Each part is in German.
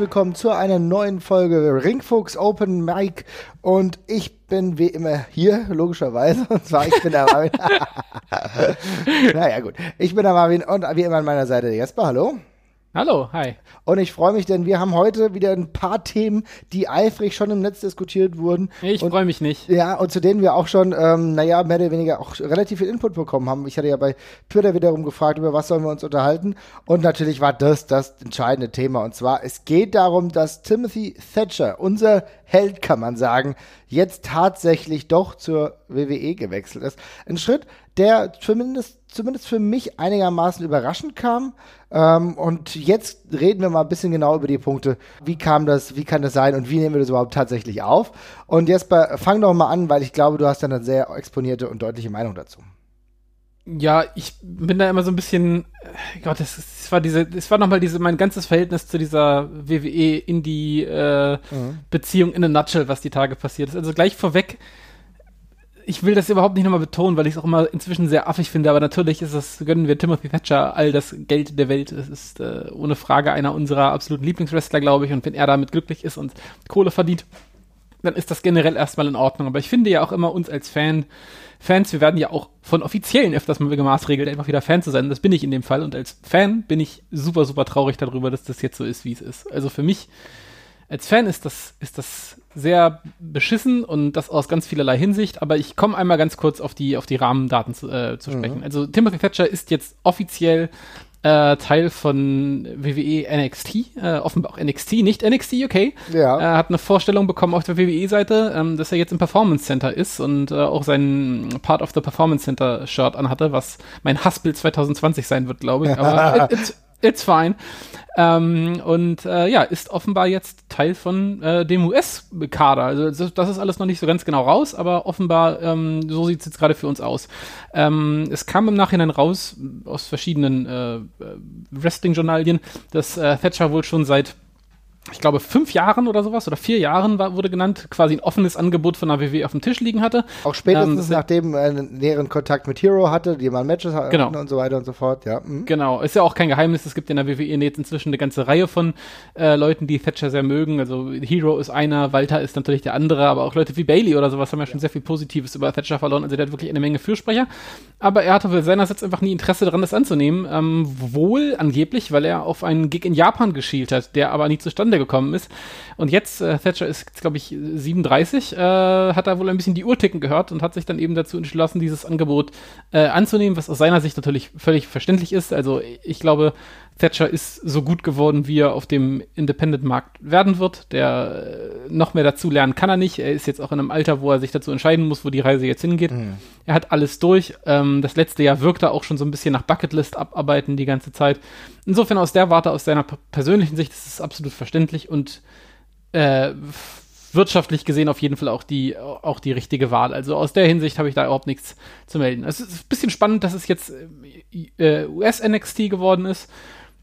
willkommen zu einer neuen Folge Ringfuchs Open Mic und ich bin wie immer hier, logischerweise, und zwar ich bin der Marvin. naja gut, ich bin der Marvin und wie immer an meiner Seite Jesper, hallo. Hallo, hi. Und ich freue mich, denn wir haben heute wieder ein paar Themen, die eifrig schon im Netz diskutiert wurden. Ich freue mich nicht. Ja, und zu denen wir auch schon, ähm, naja, mehr oder weniger auch relativ viel Input bekommen haben. Ich hatte ja bei Twitter wiederum gefragt, über was sollen wir uns unterhalten. Und natürlich war das das entscheidende Thema. Und zwar, es geht darum, dass Timothy Thatcher, unser Held, kann man sagen, jetzt tatsächlich doch zur WWE gewechselt ist. Ein Schritt, der zumindest, zumindest für mich einigermaßen überraschend kam. Ähm, und jetzt reden wir mal ein bisschen genau über die Punkte. Wie kam das, wie kann das sein und wie nehmen wir das überhaupt tatsächlich auf? Und Jesper, fang doch mal an, weil ich glaube, du hast dann eine sehr exponierte und deutliche Meinung dazu. Ja, ich bin da immer so ein bisschen, äh, Gott, das, das war diese, das war nochmal diese, mein ganzes Verhältnis zu dieser WWE-Indie-Beziehung äh, mhm. in a nutshell, was die Tage passiert ist. Also gleich vorweg, ich will das überhaupt nicht nochmal betonen, weil ich es auch immer inzwischen sehr affig finde, aber natürlich ist es, gönnen wir Timothy Thatcher all das Geld der Welt. Es ist äh, ohne Frage einer unserer absoluten Lieblingswrestler, glaube ich, und wenn er damit glücklich ist und Kohle verdient, dann ist das generell erstmal in Ordnung. Aber ich finde ja auch immer uns als Fan, Fans, wir werden ja auch von Offiziellen öfters mal gemaßregelt, einfach wieder Fan zu sein. Das bin ich in dem Fall. Und als Fan bin ich super, super traurig darüber, dass das jetzt so ist, wie es ist. Also für mich als Fan ist das, ist das sehr beschissen und das aus ganz vielerlei Hinsicht, aber ich komme einmal ganz kurz auf die, auf die Rahmendaten zu, äh, zu sprechen. Mhm. Also Timothy Thatcher ist jetzt offiziell äh, Teil von WWE NXT, äh, offenbar auch NXT, nicht NXT UK. Ja. Er hat eine Vorstellung bekommen auf der WWE-Seite, ähm, dass er jetzt im Performance Center ist und äh, auch sein Part of the Performance Center Shirt anhatte, was mein Hassbild 2020 sein wird, glaube ich. Aber it, it, it's fine. Ähm, und äh, ja, ist offenbar jetzt Teil von äh, dem US-Kader. Also das, das, ist alles noch nicht so ganz genau raus, aber offenbar ähm, so sieht es jetzt gerade für uns aus. Ähm, es kam im Nachhinein raus aus verschiedenen äh, äh Wrestling-Journalien, dass äh, Thatcher wohl schon seit ich glaube, fünf Jahren oder sowas oder vier Jahren war, wurde genannt, quasi ein offenes Angebot von der WWE auf dem Tisch liegen hatte. Auch spätestens ähm, nachdem er einen näheren Kontakt mit Hero hatte, die mal Matches hatten genau. und so weiter und so fort, ja. Mhm. Genau, ist ja auch kein Geheimnis, es gibt in der WWE jetzt inzwischen eine ganze Reihe von äh, Leuten, die Thatcher sehr mögen. Also Hero ist einer, Walter ist natürlich der andere, aber auch Leute wie Bailey oder sowas haben ja schon ja. sehr viel Positives über Thatcher verloren. Also der hat wirklich eine Menge Fürsprecher. Aber er hatte wohl seinerseits einfach nie Interesse daran, das anzunehmen. Ähm, wohl angeblich, weil er auf einen Gig in Japan geschielt hat, der aber nie zustande gekommen ist. Und jetzt, äh, Thatcher ist, glaube ich, 37, äh, hat er wohl ein bisschen die Uhr ticken gehört und hat sich dann eben dazu entschlossen, dieses Angebot äh, anzunehmen, was aus seiner Sicht natürlich völlig verständlich ist. Also ich glaube, Thatcher ist so gut geworden, wie er auf dem Independent-Markt werden wird. Der äh, noch mehr dazu lernen kann er nicht. Er ist jetzt auch in einem Alter, wo er sich dazu entscheiden muss, wo die Reise jetzt hingeht. Mhm. Er hat alles durch. Ähm, das letzte Jahr wirkt er auch schon so ein bisschen nach Bucketlist abarbeiten die ganze Zeit. Insofern aus der Warte, aus seiner persönlichen Sicht ist es absolut verständlich und äh, wirtschaftlich gesehen auf jeden Fall auch die, auch die richtige Wahl. Also aus der Hinsicht habe ich da überhaupt nichts zu melden. Es ist ein bisschen spannend, dass es jetzt äh, US-NXT geworden ist.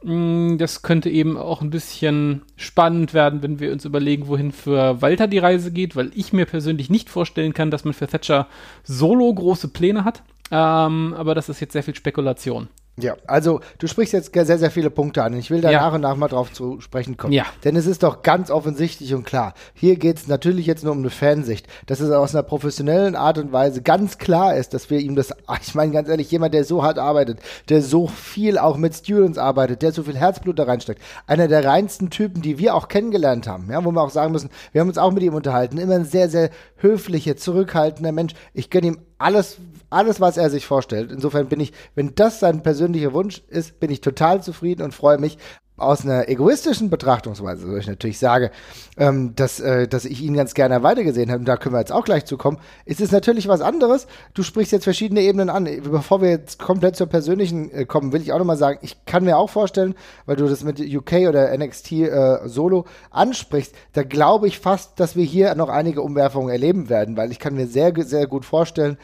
Mm, das könnte eben auch ein bisschen spannend werden, wenn wir uns überlegen, wohin für Walter die Reise geht, weil ich mir persönlich nicht vorstellen kann, dass man für Thatcher solo große Pläne hat. Ähm, aber das ist jetzt sehr viel Spekulation. Ja, also du sprichst jetzt sehr, sehr viele Punkte an. Ich will da ja. nach und nach mal drauf zu sprechen kommen. Ja. Denn es ist doch ganz offensichtlich und klar. Hier geht es natürlich jetzt nur um eine Fansicht, dass es aus einer professionellen Art und Weise ganz klar ist, dass wir ihm das, ich meine ganz ehrlich, jemand, der so hart arbeitet, der so viel auch mit Students arbeitet, der so viel Herzblut da reinsteckt, einer der reinsten Typen, die wir auch kennengelernt haben, ja, wo wir auch sagen müssen, wir haben uns auch mit ihm unterhalten, immer ein sehr, sehr höflicher, zurückhaltender Mensch. Ich gönne ihm alles, alles, was er sich vorstellt. Insofern bin ich, wenn das sein persönlicher Wunsch ist, bin ich total zufrieden und freue mich aus einer egoistischen Betrachtungsweise, wo ich natürlich sage, ähm, dass, äh, dass ich ihn ganz gerne weitergesehen habe, und da können wir jetzt auch gleich zukommen, ist es natürlich was anderes. Du sprichst jetzt verschiedene Ebenen an. Bevor wir jetzt komplett zur persönlichen äh, kommen, will ich auch nochmal sagen, ich kann mir auch vorstellen, weil du das mit UK oder NXT äh, Solo ansprichst, da glaube ich fast, dass wir hier noch einige Umwerfungen erleben werden, weil ich kann mir sehr, sehr gut vorstellen,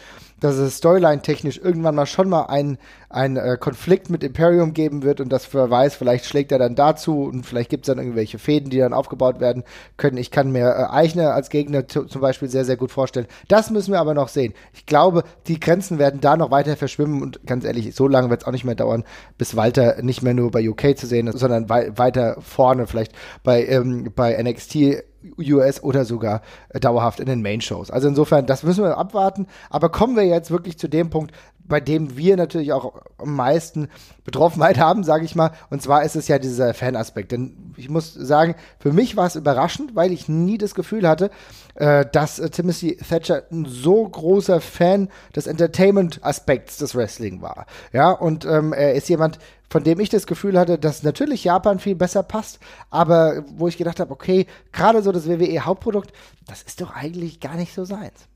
dass es storyline-technisch irgendwann mal schon mal einen, äh, Konflikt mit Imperium geben wird und das wer weiß, vielleicht schlägt er dann dazu und vielleicht gibt es dann irgendwelche Fäden, die dann aufgebaut werden können. Ich kann mir äh, Eichner als Gegner zum Beispiel sehr, sehr gut vorstellen. Das müssen wir aber noch sehen. Ich glaube, die Grenzen werden da noch weiter verschwimmen und ganz ehrlich, so lange wird es auch nicht mehr dauern, bis Walter nicht mehr nur bei UK zu sehen ist, sondern wei weiter vorne, vielleicht bei, ähm, bei NXT US oder sogar äh, dauerhaft in den Main-Shows. Also insofern, das müssen wir abwarten. Aber kommen wir jetzt wirklich zu dem Punkt, bei dem wir natürlich auch am meisten Betroffenheit haben, sage ich mal. Und zwar ist es ja dieser Fanaspekt. Denn ich muss sagen, für mich war es überraschend, weil ich nie das Gefühl hatte, äh, dass äh, Timothy Thatcher ein so großer Fan des Entertainment-Aspekts des Wrestling war. Ja, und ähm, er ist jemand, von dem ich das Gefühl hatte, dass natürlich Japan viel besser passt, aber wo ich gedacht habe, okay, gerade so das WWE-Hauptprodukt, das ist doch eigentlich gar nicht so seins.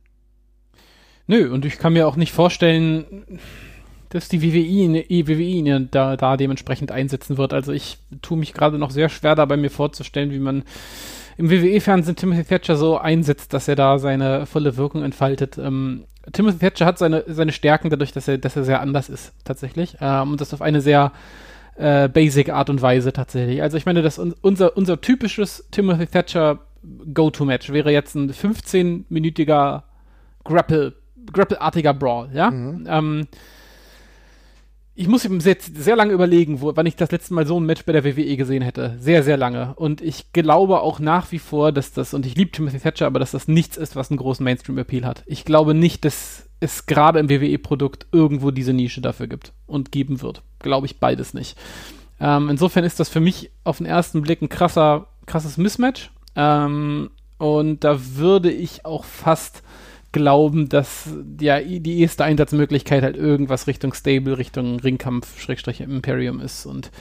Nö, und ich kann mir auch nicht vorstellen, dass die WWE, WWE ihn da, da dementsprechend einsetzen wird. Also ich tue mich gerade noch sehr schwer dabei, mir vorzustellen, wie man im WWE-Fernsehen Timothy Thatcher so einsetzt, dass er da seine volle Wirkung entfaltet. Ähm, Timothy Thatcher hat seine, seine Stärken dadurch, dass er, dass er sehr anders ist, tatsächlich. Ähm, und das auf eine sehr äh, basic Art und Weise tatsächlich. Also ich meine, dass un unser, unser typisches Timothy Thatcher Go-To-Match wäre jetzt ein 15-minütiger Grapple, Grapple-artiger Brawl, ja? Mhm. Ähm, ich muss jetzt sehr lange überlegen, wo, wann ich das letzte Mal so ein Match bei der WWE gesehen hätte. Sehr, sehr lange. Und ich glaube auch nach wie vor, dass das, und ich liebe Timothy Thatcher, aber dass das nichts ist, was einen großen Mainstream-Appeal hat. Ich glaube nicht, dass es gerade im WWE-Produkt irgendwo diese Nische dafür gibt und geben wird. Glaube ich beides nicht. Ähm, insofern ist das für mich auf den ersten Blick ein krasser, krasses Mismatch. Ähm, und da würde ich auch fast glauben, dass ja die erste Einsatzmöglichkeit halt irgendwas Richtung Stable, Richtung Ringkampf, Schrägstrich Imperium ist und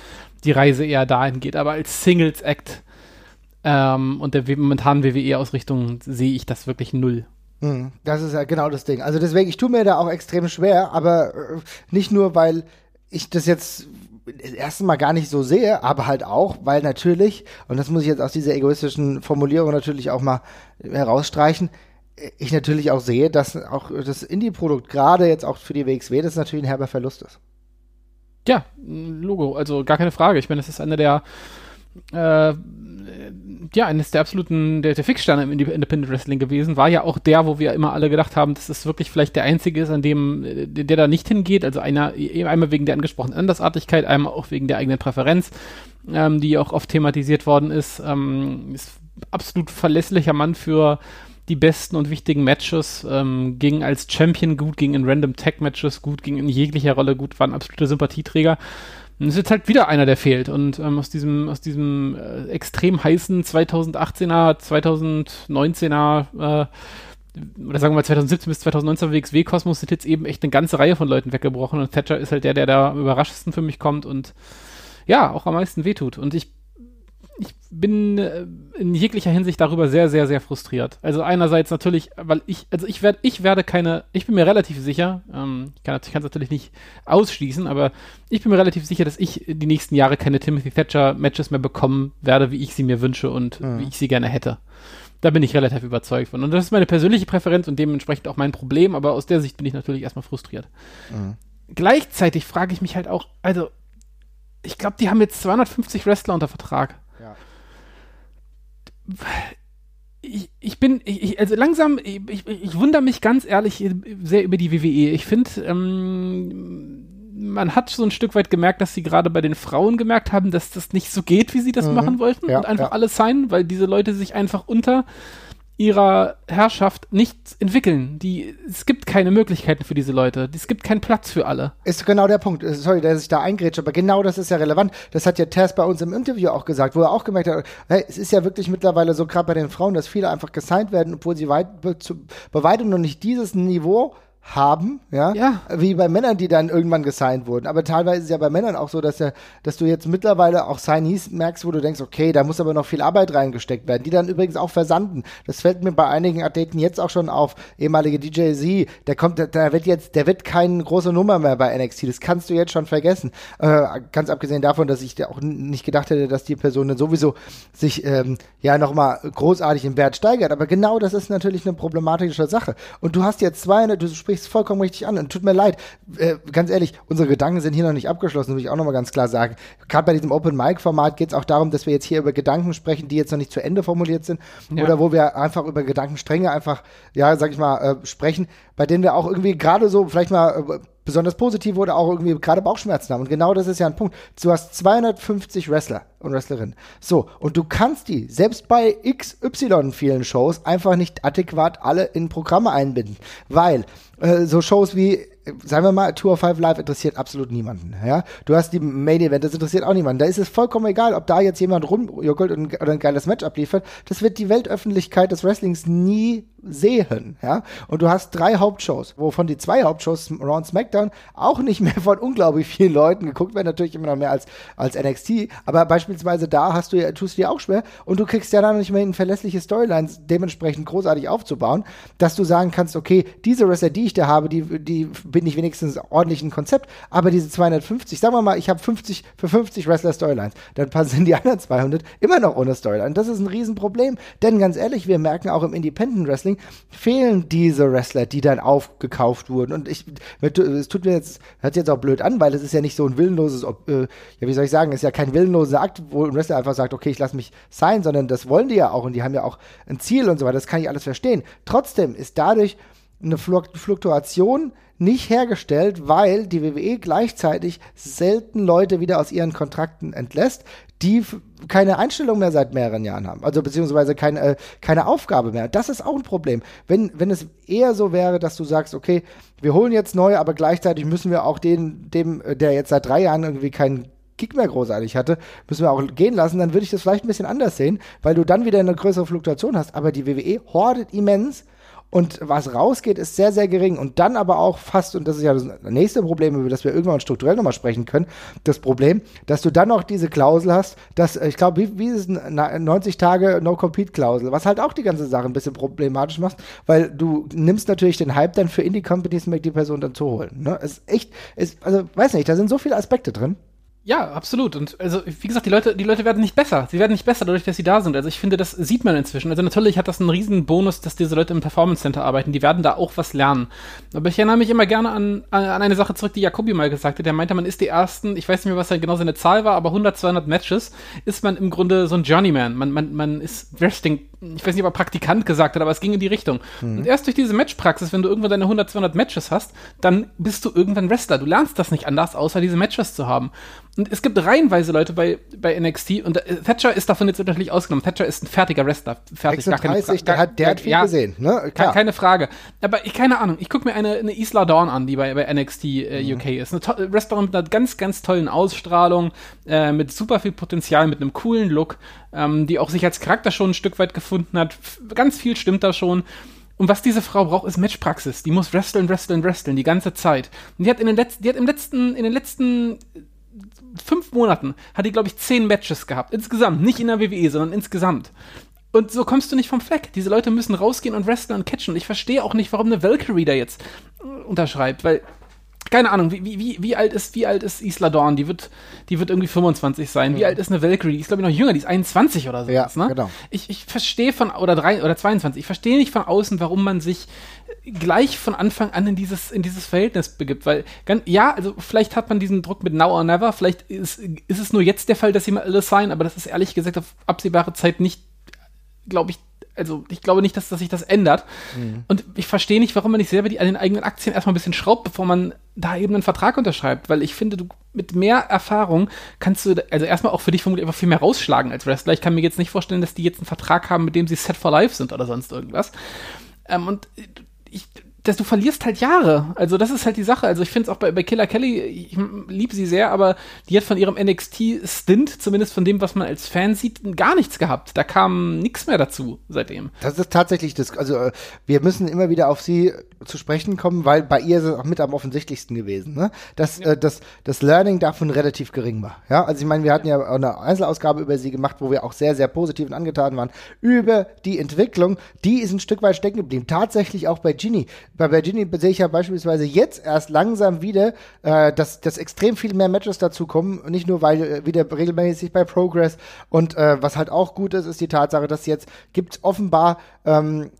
die Reise eher dahin geht. Aber als Singles-Act ähm, und der momentanen WWE-Ausrichtung sehe ich das wirklich null. Hm, das ist ja genau das Ding. Also deswegen, ich tue mir da auch extrem schwer, aber äh, nicht nur, weil ich das jetzt das erste Mal gar nicht so sehe, aber halt auch, weil natürlich, und das muss ich jetzt aus dieser egoistischen Formulierung natürlich auch mal herausstreichen, ich natürlich auch sehe, dass auch das Indie-Produkt, gerade jetzt auch für die WXW, das natürlich ein herber Verlust ist. Ja, Logo, also gar keine Frage. Ich meine, das ist einer der äh, ja, eines der absoluten, der, der Fixsterne im Independent Wrestling gewesen, war ja auch der, wo wir immer alle gedacht haben, dass es wirklich vielleicht der einzige ist, an dem, der, der da nicht hingeht. Also einer, einmal wegen der angesprochenen Andersartigkeit, einmal auch wegen der eigenen Präferenz, ähm, die auch oft thematisiert worden ist. Ähm, ist absolut verlässlicher Mann für die besten und wichtigen Matches, ähm, ging als Champion gut, ging in Random Tag Matches gut, ging in jeglicher Rolle gut, war ein absoluter Sympathieträger. Und es ist jetzt halt wieder einer, der fehlt. Und ähm, aus diesem, aus diesem äh, extrem heißen 2018er, 2019er, äh, oder sagen wir mal 2017 bis 2019 WXW-Kosmos sind jetzt eben echt eine ganze Reihe von Leuten weggebrochen. Und Thatcher ist halt der, der da am überraschendsten für mich kommt und ja, auch am meisten wehtut. Und ich ich bin äh, in jeglicher Hinsicht darüber sehr, sehr, sehr frustriert. Also einerseits natürlich, weil ich, also ich werde, ich werde keine, ich bin mir relativ sicher, ähm, ich kann es natürlich nicht ausschließen, aber ich bin mir relativ sicher, dass ich die nächsten Jahre keine Timothy Thatcher Matches mehr bekommen werde, wie ich sie mir wünsche und mhm. wie ich sie gerne hätte. Da bin ich relativ überzeugt von. Und das ist meine persönliche Präferenz und dementsprechend auch mein Problem, aber aus der Sicht bin ich natürlich erstmal frustriert. Mhm. Gleichzeitig frage ich mich halt auch, also, ich glaube, die haben jetzt 250 Wrestler unter Vertrag ich, ich bin, ich, also langsam, ich, ich, wundere mich ganz ehrlich sehr über die WWE. Ich finde, ähm, man hat so ein Stück weit gemerkt, dass sie gerade bei den Frauen gemerkt haben, dass das nicht so geht, wie sie das mhm. machen wollten ja, und einfach ja. alles sein, weil diese Leute sich einfach unter ihrer Herrschaft nichts entwickeln. Die, es gibt keine Möglichkeiten für diese Leute. Es gibt keinen Platz für alle. Ist genau der Punkt. Sorry, dass ich da eingrätsche, aber genau das ist ja relevant. Das hat ja Tess bei uns im Interview auch gesagt, wo er auch gemerkt hat, hey, es ist ja wirklich mittlerweile so, gerade bei den Frauen, dass viele einfach gesigned werden, obwohl sie weit, zu, bei weitem noch nicht dieses Niveau haben, ja? ja, wie bei Männern, die dann irgendwann gesigned wurden. Aber teilweise ist es ja bei Männern auch so, dass, ja, dass du jetzt mittlerweile auch Signees merkst, wo du denkst, okay, da muss aber noch viel Arbeit reingesteckt werden, die dann übrigens auch versanden. Das fällt mir bei einigen Athleten jetzt auch schon auf. Ehemalige DJ Z, der kommt, der, der wird jetzt, der wird keine große Nummer mehr bei NXT. Das kannst du jetzt schon vergessen. Äh, ganz abgesehen davon, dass ich auch nicht gedacht hätte, dass die Person dann sowieso sich ähm, ja nochmal großartig im Wert steigert. Aber genau das ist natürlich eine problematische Sache. Und du hast jetzt 200, du sprichst ich es vollkommen richtig an. Und tut mir leid, äh, ganz ehrlich, unsere Gedanken sind hier noch nicht abgeschlossen, muss ich auch nochmal ganz klar sagen. Gerade bei diesem Open-Mic-Format geht es auch darum, dass wir jetzt hier über Gedanken sprechen, die jetzt noch nicht zu Ende formuliert sind. Ja. Oder wo wir einfach über Gedankenstränge einfach, ja, sag ich mal, äh, sprechen, bei denen wir auch irgendwie gerade so vielleicht mal äh, besonders positiv oder auch irgendwie gerade Bauchschmerzen haben. Und genau das ist ja ein Punkt. Du hast 250 Wrestler und Wrestlerinnen. So, und du kannst die, selbst bei XY vielen Shows, einfach nicht adäquat alle in Programme einbinden. Weil äh, so Shows wie sagen wir mal, Tour 5 Live interessiert absolut niemanden. Ja? Du hast die Main Event, das interessiert auch niemanden. Da ist es vollkommen egal, ob da jetzt jemand rumjuckelt und oder ein geiles Match abliefert. Das wird die Weltöffentlichkeit des Wrestlings nie sehen. Ja? Und du hast drei Hauptshows, wovon die zwei Hauptshows, Raw und SmackDown, auch nicht mehr von unglaublich vielen Leuten geguckt werden. Natürlich immer noch mehr als, als NXT. Aber beispielsweise da hast du tust du dir auch schwer und du kriegst ja dann nicht mehr in verlässliche Storylines dementsprechend großartig aufzubauen, dass du sagen kannst, okay, diese Wrestler, die ich da habe, die, die bin ich wenigstens ordentlich ein Konzept. Aber diese 250, sagen wir mal, ich habe 50 für 50 Wrestler Storylines, dann sind die anderen 200 immer noch ohne Storyline. Das ist ein Riesenproblem. Denn ganz ehrlich, wir merken auch im Independent Wrestling fehlen diese Wrestler, die dann aufgekauft wurden. Und ich, es tut mir jetzt, hört jetzt auch blöd an, weil es ist ja nicht so ein willenloses, äh, ja, wie soll ich sagen, es ist ja kein willenloser Akt, wo ein Wrestler einfach sagt, okay, ich lasse mich sein, sondern das wollen die ja auch und die haben ja auch ein Ziel und so weiter. Das kann ich alles verstehen. Trotzdem ist dadurch eine Fluktuation nicht hergestellt, weil die WWE gleichzeitig selten Leute wieder aus ihren Kontrakten entlässt, die keine Einstellung mehr seit mehreren Jahren haben. Also beziehungsweise keine, äh, keine Aufgabe mehr. Das ist auch ein Problem. Wenn, wenn es eher so wäre, dass du sagst, okay, wir holen jetzt neu, aber gleichzeitig müssen wir auch den, dem, äh, der jetzt seit drei Jahren irgendwie keinen Kick mehr großartig hatte, müssen wir auch gehen lassen, dann würde ich das vielleicht ein bisschen anders sehen, weil du dann wieder eine größere Fluktuation hast. Aber die WWE hordet immens und was rausgeht, ist sehr, sehr gering. Und dann aber auch fast, und das ist ja das nächste Problem, über das wir irgendwann strukturell nochmal sprechen können, das Problem, dass du dann noch diese Klausel hast, dass, äh, ich glaube, wie, wie ist es 90 Tage No-Compete-Klausel, was halt auch die ganze Sache ein bisschen problematisch macht, weil du nimmst natürlich den Hype dann für Indie-Companies, um die Person dann zu holen. Ne? Ist echt, ist, also weiß nicht, da sind so viele Aspekte drin. Ja, absolut. Und also, wie gesagt, die Leute, die Leute werden nicht besser. Sie werden nicht besser dadurch, dass sie da sind. Also ich finde, das sieht man inzwischen. Also natürlich hat das einen riesen Bonus, dass diese Leute im Performance Center arbeiten. Die werden da auch was lernen. Aber ich erinnere mich immer gerne an, an eine Sache zurück, die Jacobi mal gesagt hat. Der meinte, man ist die ersten, ich weiß nicht mehr, was genau seine Zahl war, aber 100, 200 Matches ist man im Grunde so ein Journeyman. Man, man, man ist Wrestling ich weiß nicht, ob er Praktikant gesagt hat, aber es ging in die Richtung. Mhm. Und erst durch diese Matchpraxis, wenn du irgendwann deine 100, 200 Matches hast, dann bist du irgendwann Wrestler. Du lernst das nicht anders, außer diese Matches zu haben. Und es gibt reihenweise Leute bei, bei NXT und äh, Thatcher ist davon jetzt natürlich ausgenommen. Thatcher ist ein fertiger Wrestler. Fertig, 36, gar keine Frage. Der hat, der hat viel ja, gesehen, ne? Klar. Keine Frage. Aber ich, keine Ahnung, ich gucke mir eine, eine Isla Dawn an, die bei, bei NXT äh, mhm. UK ist. Eine Wrestlerin mit einer ganz, ganz tollen Ausstrahlung, äh, mit super viel Potenzial, mit einem coolen Look, ähm, die auch sich als Charakter schon ein Stück weit gefunden hat. Ganz viel stimmt da schon. Und was diese Frau braucht, ist Matchpraxis. Die muss wresteln, wresteln, wresteln die ganze Zeit. Und die hat in den letzten, die hat im letzten, in den letzten fünf Monaten hat die, glaube ich, zehn Matches gehabt. Insgesamt. Nicht in der WWE, sondern insgesamt. Und so kommst du nicht vom Fleck. Diese Leute müssen rausgehen und wresteln und catchen. Und ich verstehe auch nicht, warum eine Valkyrie da jetzt unterschreibt, weil keine Ahnung, wie, wie, wie alt ist, wie alt ist Isla Dawn? Die wird, die wird irgendwie 25 sein. Wie ja. alt ist eine Valkyrie? Die ist, glaube ich, noch jünger, die ist 21 oder so. Ja, ne? genau. Ich, ich verstehe von, oder drei, oder 22, ich verstehe nicht von außen, warum man sich gleich von Anfang an in dieses, in dieses Verhältnis begibt, weil, ganz, ja, also vielleicht hat man diesen Druck mit Now or Never, vielleicht ist, ist es nur jetzt der Fall, dass sie mal alle sein, aber das ist ehrlich gesagt auf absehbare Zeit nicht, glaube ich, also ich glaube nicht, dass, dass sich das ändert. Mhm. Und ich verstehe nicht, warum man nicht selber die, an den eigenen Aktien erstmal ein bisschen schraubt, bevor man da eben einen Vertrag unterschreibt. Weil ich finde, du mit mehr Erfahrung kannst du, also erstmal auch für dich vermutlich einfach viel mehr rausschlagen als Wrestler. Ich kann mir jetzt nicht vorstellen, dass die jetzt einen Vertrag haben, mit dem sie set for life sind oder sonst irgendwas. Ähm, und ich, dass du verlierst halt Jahre. Also das ist halt die Sache. Also ich finde es auch bei, bei Killer Kelly, ich liebe sie sehr, aber die hat von ihrem NXT-Stint, zumindest von dem, was man als Fan sieht, gar nichts gehabt. Da kam nichts mehr dazu seitdem. Das ist tatsächlich das, also äh, wir müssen immer wieder auf sie zu sprechen kommen, weil bei ihr ist es auch mit am offensichtlichsten gewesen, ne? Dass ja. äh, das, das Learning davon relativ gering war. Ja, also ich meine, wir hatten ja auch eine Einzelausgabe über sie gemacht, wo wir auch sehr, sehr positiv und angetan waren über die Entwicklung. Die ist ein Stück weit stecken geblieben. Tatsächlich auch bei Ginny bei Virginia sehe ich ja beispielsweise jetzt erst langsam wieder, äh, dass, dass extrem viel mehr Matches dazu kommen. Nicht nur, weil äh, wieder regelmäßig bei Progress und äh, was halt auch gut ist, ist die Tatsache, dass jetzt gibt offenbar ähm,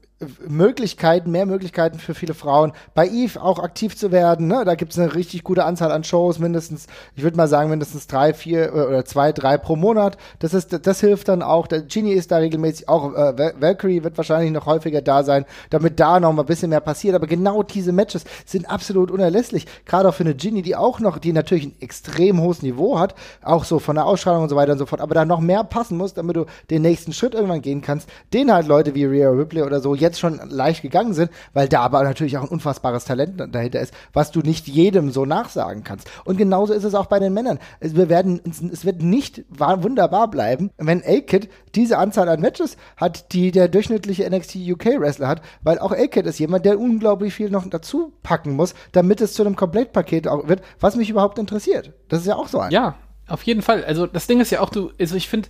Möglichkeiten, mehr Möglichkeiten für viele Frauen, bei Eve auch aktiv zu werden. Ne? Da gibt es eine richtig gute Anzahl an Shows, mindestens, ich würde mal sagen, mindestens drei, vier äh, oder zwei, drei pro Monat. Das ist, das hilft dann auch. Der Genie ist da regelmäßig, auch äh, Valkyrie wird wahrscheinlich noch häufiger da sein, damit da noch mal ein bisschen mehr passiert. Aber genau diese Matches sind absolut unerlässlich. Gerade auch für eine Genie, die auch noch, die natürlich ein extrem hohes Niveau hat, auch so von der Ausstrahlung und so weiter und so fort, aber da noch mehr passen muss, damit du den nächsten Schritt irgendwann gehen kannst. Den halt Leute wie Rhea Ripley oder so jetzt schon leicht gegangen sind, weil da aber natürlich auch ein unfassbares Talent dahinter ist, was du nicht jedem so nachsagen kannst. Und genauso ist es auch bei den Männern. Es, wir werden, es wird nicht wunderbar bleiben, wenn A-Kid diese Anzahl an Matches hat, die der durchschnittliche NXT UK Wrestler hat, weil auch A-Kid ist jemand, der unglaublich viel noch dazu packen muss, damit es zu einem Komplettpaket auch wird, was mich überhaupt interessiert. Das ist ja auch so ein. Ja, auf jeden Fall. Also das Ding ist ja auch, du, also ich finde,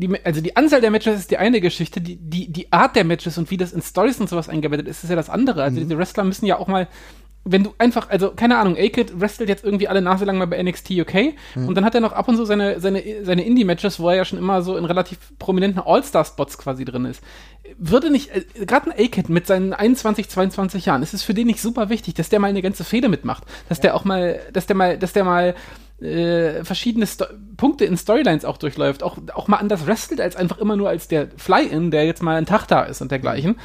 die, also die Anzahl der Matches ist die eine Geschichte, die, die, die Art der Matches und wie das in Stories und sowas eingebettet ist, ist ja das andere. Also mhm. diese Wrestler müssen ja auch mal, wenn du einfach, also keine Ahnung, A-Kid wrestelt jetzt irgendwie alle Nase lang mal bei NXT UK mhm. und dann hat er noch ab und zu seine, seine, seine Indie-Matches, wo er ja schon immer so in relativ prominenten All-Star-Spots quasi drin ist. Würde nicht, äh, gerade ein A-Kid mit seinen 21, 22 Jahren, ist es für den nicht super wichtig, dass der mal eine ganze Fehde mitmacht, dass ja. der auch mal, dass der mal, dass der mal äh, verschiedene Sto Punkte in Storylines auch durchläuft, auch, auch mal anders wrestelt, als einfach immer nur als der Fly-In, der jetzt mal ein Tag da ist und dergleichen.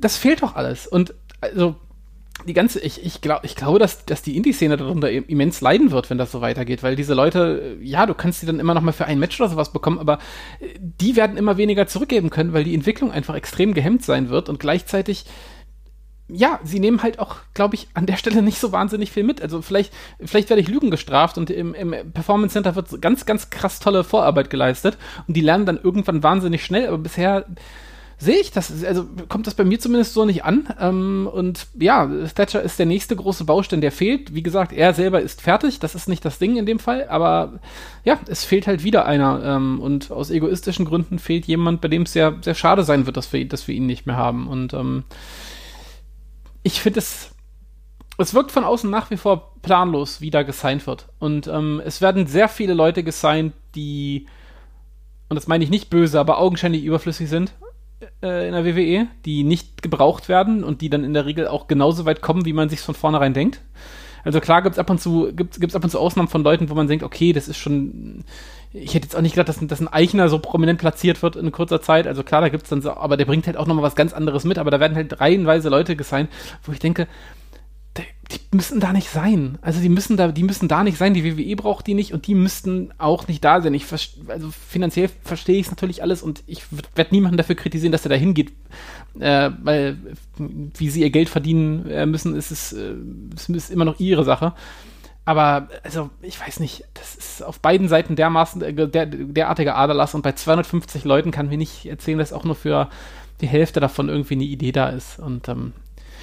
Das fehlt doch alles. Und also die ganze, ich, ich, glaub, ich glaube, dass, dass die Indie-Szene darunter immens leiden wird, wenn das so weitergeht, weil diese Leute, ja, du kannst sie dann immer noch mal für ein Match oder sowas bekommen, aber äh, die werden immer weniger zurückgeben können, weil die Entwicklung einfach extrem gehemmt sein wird und gleichzeitig ja, sie nehmen halt auch, glaube ich, an der Stelle nicht so wahnsinnig viel mit. Also vielleicht, vielleicht werde ich Lügen gestraft und im, im Performance Center wird ganz, ganz krass tolle Vorarbeit geleistet und die lernen dann irgendwann wahnsinnig schnell, aber bisher sehe ich das, also kommt das bei mir zumindest so nicht an. Ähm, und ja, Thatcher ist der nächste große Baustein, der fehlt. Wie gesagt, er selber ist fertig, das ist nicht das Ding in dem Fall, aber ja, es fehlt halt wieder einer. Ähm, und aus egoistischen Gründen fehlt jemand, bei dem es sehr, sehr schade sein wird, dass wir, dass wir ihn nicht mehr haben. Und ähm, ich finde es, es wirkt von außen nach wie vor planlos, wie da gesigned wird. Und ähm, es werden sehr viele Leute gesigned, die, und das meine ich nicht böse, aber augenscheinlich überflüssig sind äh, in der WWE, die nicht gebraucht werden und die dann in der Regel auch genauso weit kommen, wie man sich von vornherein denkt. Also klar gibt es ab ab und zu Ausnahmen von Leuten, wo man denkt, okay, das ist schon ich hätte jetzt auch nicht gedacht, dass, dass ein Eichner so prominent platziert wird in kurzer Zeit. Also klar, da gibt's dann so, aber der bringt halt auch nochmal was ganz anderes mit, aber da werden halt reihenweise Leute gesigned, wo ich denke, die, müssen da nicht sein. Also die müssen da, die müssen da nicht sein. Die WWE braucht die nicht und die müssten auch nicht da sein. Ich also finanziell verstehe ich es natürlich alles und ich werde niemanden dafür kritisieren, dass er da hingeht, äh, weil wie sie ihr Geld verdienen äh, müssen, ist es, äh, es ist immer noch ihre Sache. Aber, also, ich weiß nicht, das ist auf beiden Seiten dermaßen äh, der, derartiger Aderlass und bei 250 Leuten kann mir nicht erzählen, dass auch nur für die Hälfte davon irgendwie eine Idee da ist. Und ähm,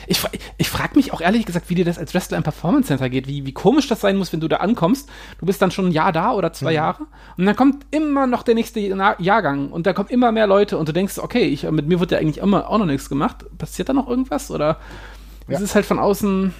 ich, ich frage mich auch ehrlich gesagt, wie dir das als Wrestler im Performance Center geht, wie, wie komisch das sein muss, wenn du da ankommst. Du bist dann schon ein Jahr da oder zwei mhm. Jahre und dann kommt immer noch der nächste Jahrgang und da kommen immer mehr Leute und du denkst, okay, ich, mit mir wird ja eigentlich immer auch noch nichts gemacht. Passiert da noch irgendwas? Oder ja. es ist halt von außen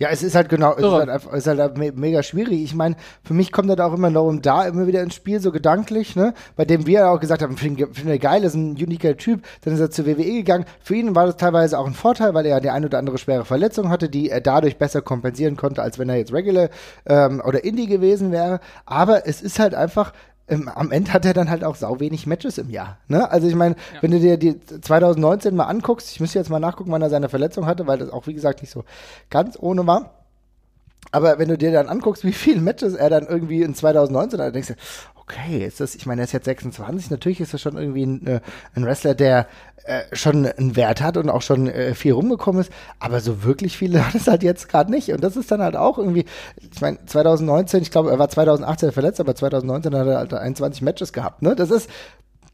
ja, es ist halt genau, es ist halt, einfach, es ist halt mega schwierig. Ich meine, für mich kommt das auch immer Noam da immer wieder ins Spiel, so gedanklich, ne? Bei dem wir auch gesagt haben, finden find wir geil, ist ein uniker Typ. Dann ist er zur WWE gegangen. Für ihn war das teilweise auch ein Vorteil, weil er ja die eine oder andere schwere Verletzung hatte, die er dadurch besser kompensieren konnte, als wenn er jetzt Regular ähm, oder Indie gewesen wäre. Aber es ist halt einfach, ähm, am Ende hat er dann halt auch sau wenig Matches im Jahr. Ne? Also ich meine, ja. wenn du dir die 2019 mal anguckst, ich müsste jetzt mal nachgucken, wann er seine Verletzung hatte, weil das auch wie gesagt nicht so ganz ohne war. Aber wenn du dir dann anguckst, wie viele Matches er dann irgendwie in 2019 hat, denkst du, okay, ist das, ich meine, er ist jetzt 26, natürlich ist das schon irgendwie ein, äh, ein Wrestler, der äh, schon einen Wert hat und auch schon äh, viel rumgekommen ist, aber so wirklich viele hat es halt jetzt gerade nicht. Und das ist dann halt auch irgendwie, ich meine, 2019, ich glaube, er war 2018 verletzt, aber 2019 hat er halt 21 Matches gehabt, ne? Das ist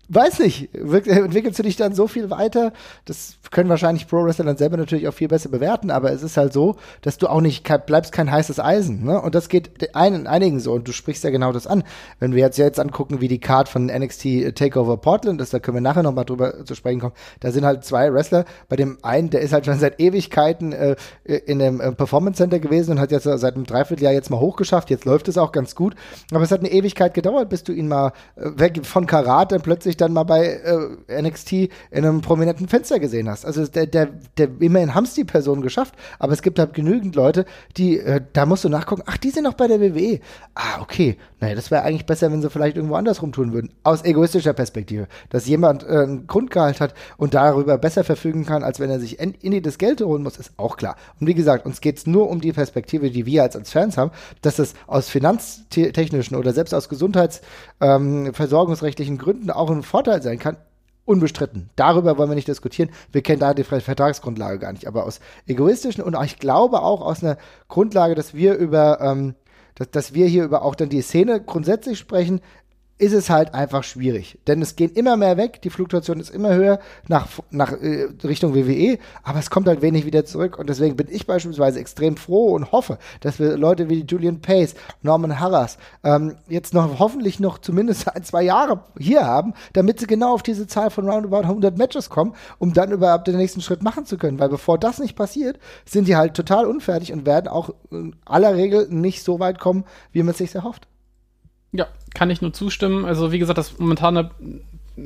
weiß nicht, entwickelst du dich dann so viel weiter? Das können wahrscheinlich Pro Wrestler dann selber natürlich auch viel besser bewerten, aber es ist halt so, dass du auch nicht bleibst kein heißes Eisen, ne? Und das geht ein, einigen so und du sprichst ja genau das an. Wenn wir jetzt jetzt angucken, wie die Card von NXT Takeover Portland ist, da können wir nachher noch mal drüber zu sprechen kommen. Da sind halt zwei Wrestler, bei dem einen, der ist halt schon seit Ewigkeiten äh, in dem äh, Performance Center gewesen und hat jetzt seit einem Dreivierteljahr jetzt mal hochgeschafft. Jetzt läuft es auch ganz gut, aber es hat eine Ewigkeit gedauert, bis du ihn mal äh, weg von Karat dann plötzlich zufällig dann mal bei äh, NXT in einem prominenten Fenster gesehen hast. Also der, der, der immerhin haben es die Personen geschafft, aber es gibt halt genügend Leute, die, äh, da musst du nachgucken, ach, die sind noch bei der WWE. Ah, okay. Naja, das wäre eigentlich besser, wenn sie vielleicht irgendwo anders rumtun würden. Aus egoistischer Perspektive. Dass jemand äh, einen Grundgehalt hat und darüber besser verfügen kann, als wenn er sich in, in das Geld holen muss, ist auch klar. Und wie gesagt, uns geht es nur um die Perspektive, die wir als, als Fans haben, dass es aus finanztechnischen oder selbst aus gesundheitsversorgungsrechtlichen ähm, Gründen auch ein Vorteil sein kann, unbestritten. Darüber wollen wir nicht diskutieren. Wir kennen da die Vertragsgrundlage gar nicht. Aber aus egoistischen und ich glaube auch aus einer Grundlage, dass wir über, ähm, dass, dass wir hier über auch dann die Szene grundsätzlich sprechen, ist es halt einfach schwierig. Denn es gehen immer mehr weg, die Fluktuation ist immer höher nach, nach äh, Richtung WWE, aber es kommt halt wenig wieder zurück. Und deswegen bin ich beispielsweise extrem froh und hoffe, dass wir Leute wie Julian Pace, Norman Harras ähm, jetzt noch hoffentlich noch zumindest ein, zwei Jahre hier haben, damit sie genau auf diese Zahl von roundabout 100 Matches kommen, um dann überhaupt den nächsten Schritt machen zu können. Weil bevor das nicht passiert, sind die halt total unfertig und werden auch in aller Regel nicht so weit kommen, wie man es sich erhofft. Ja, kann ich nur zustimmen. Also wie gesagt, das momentane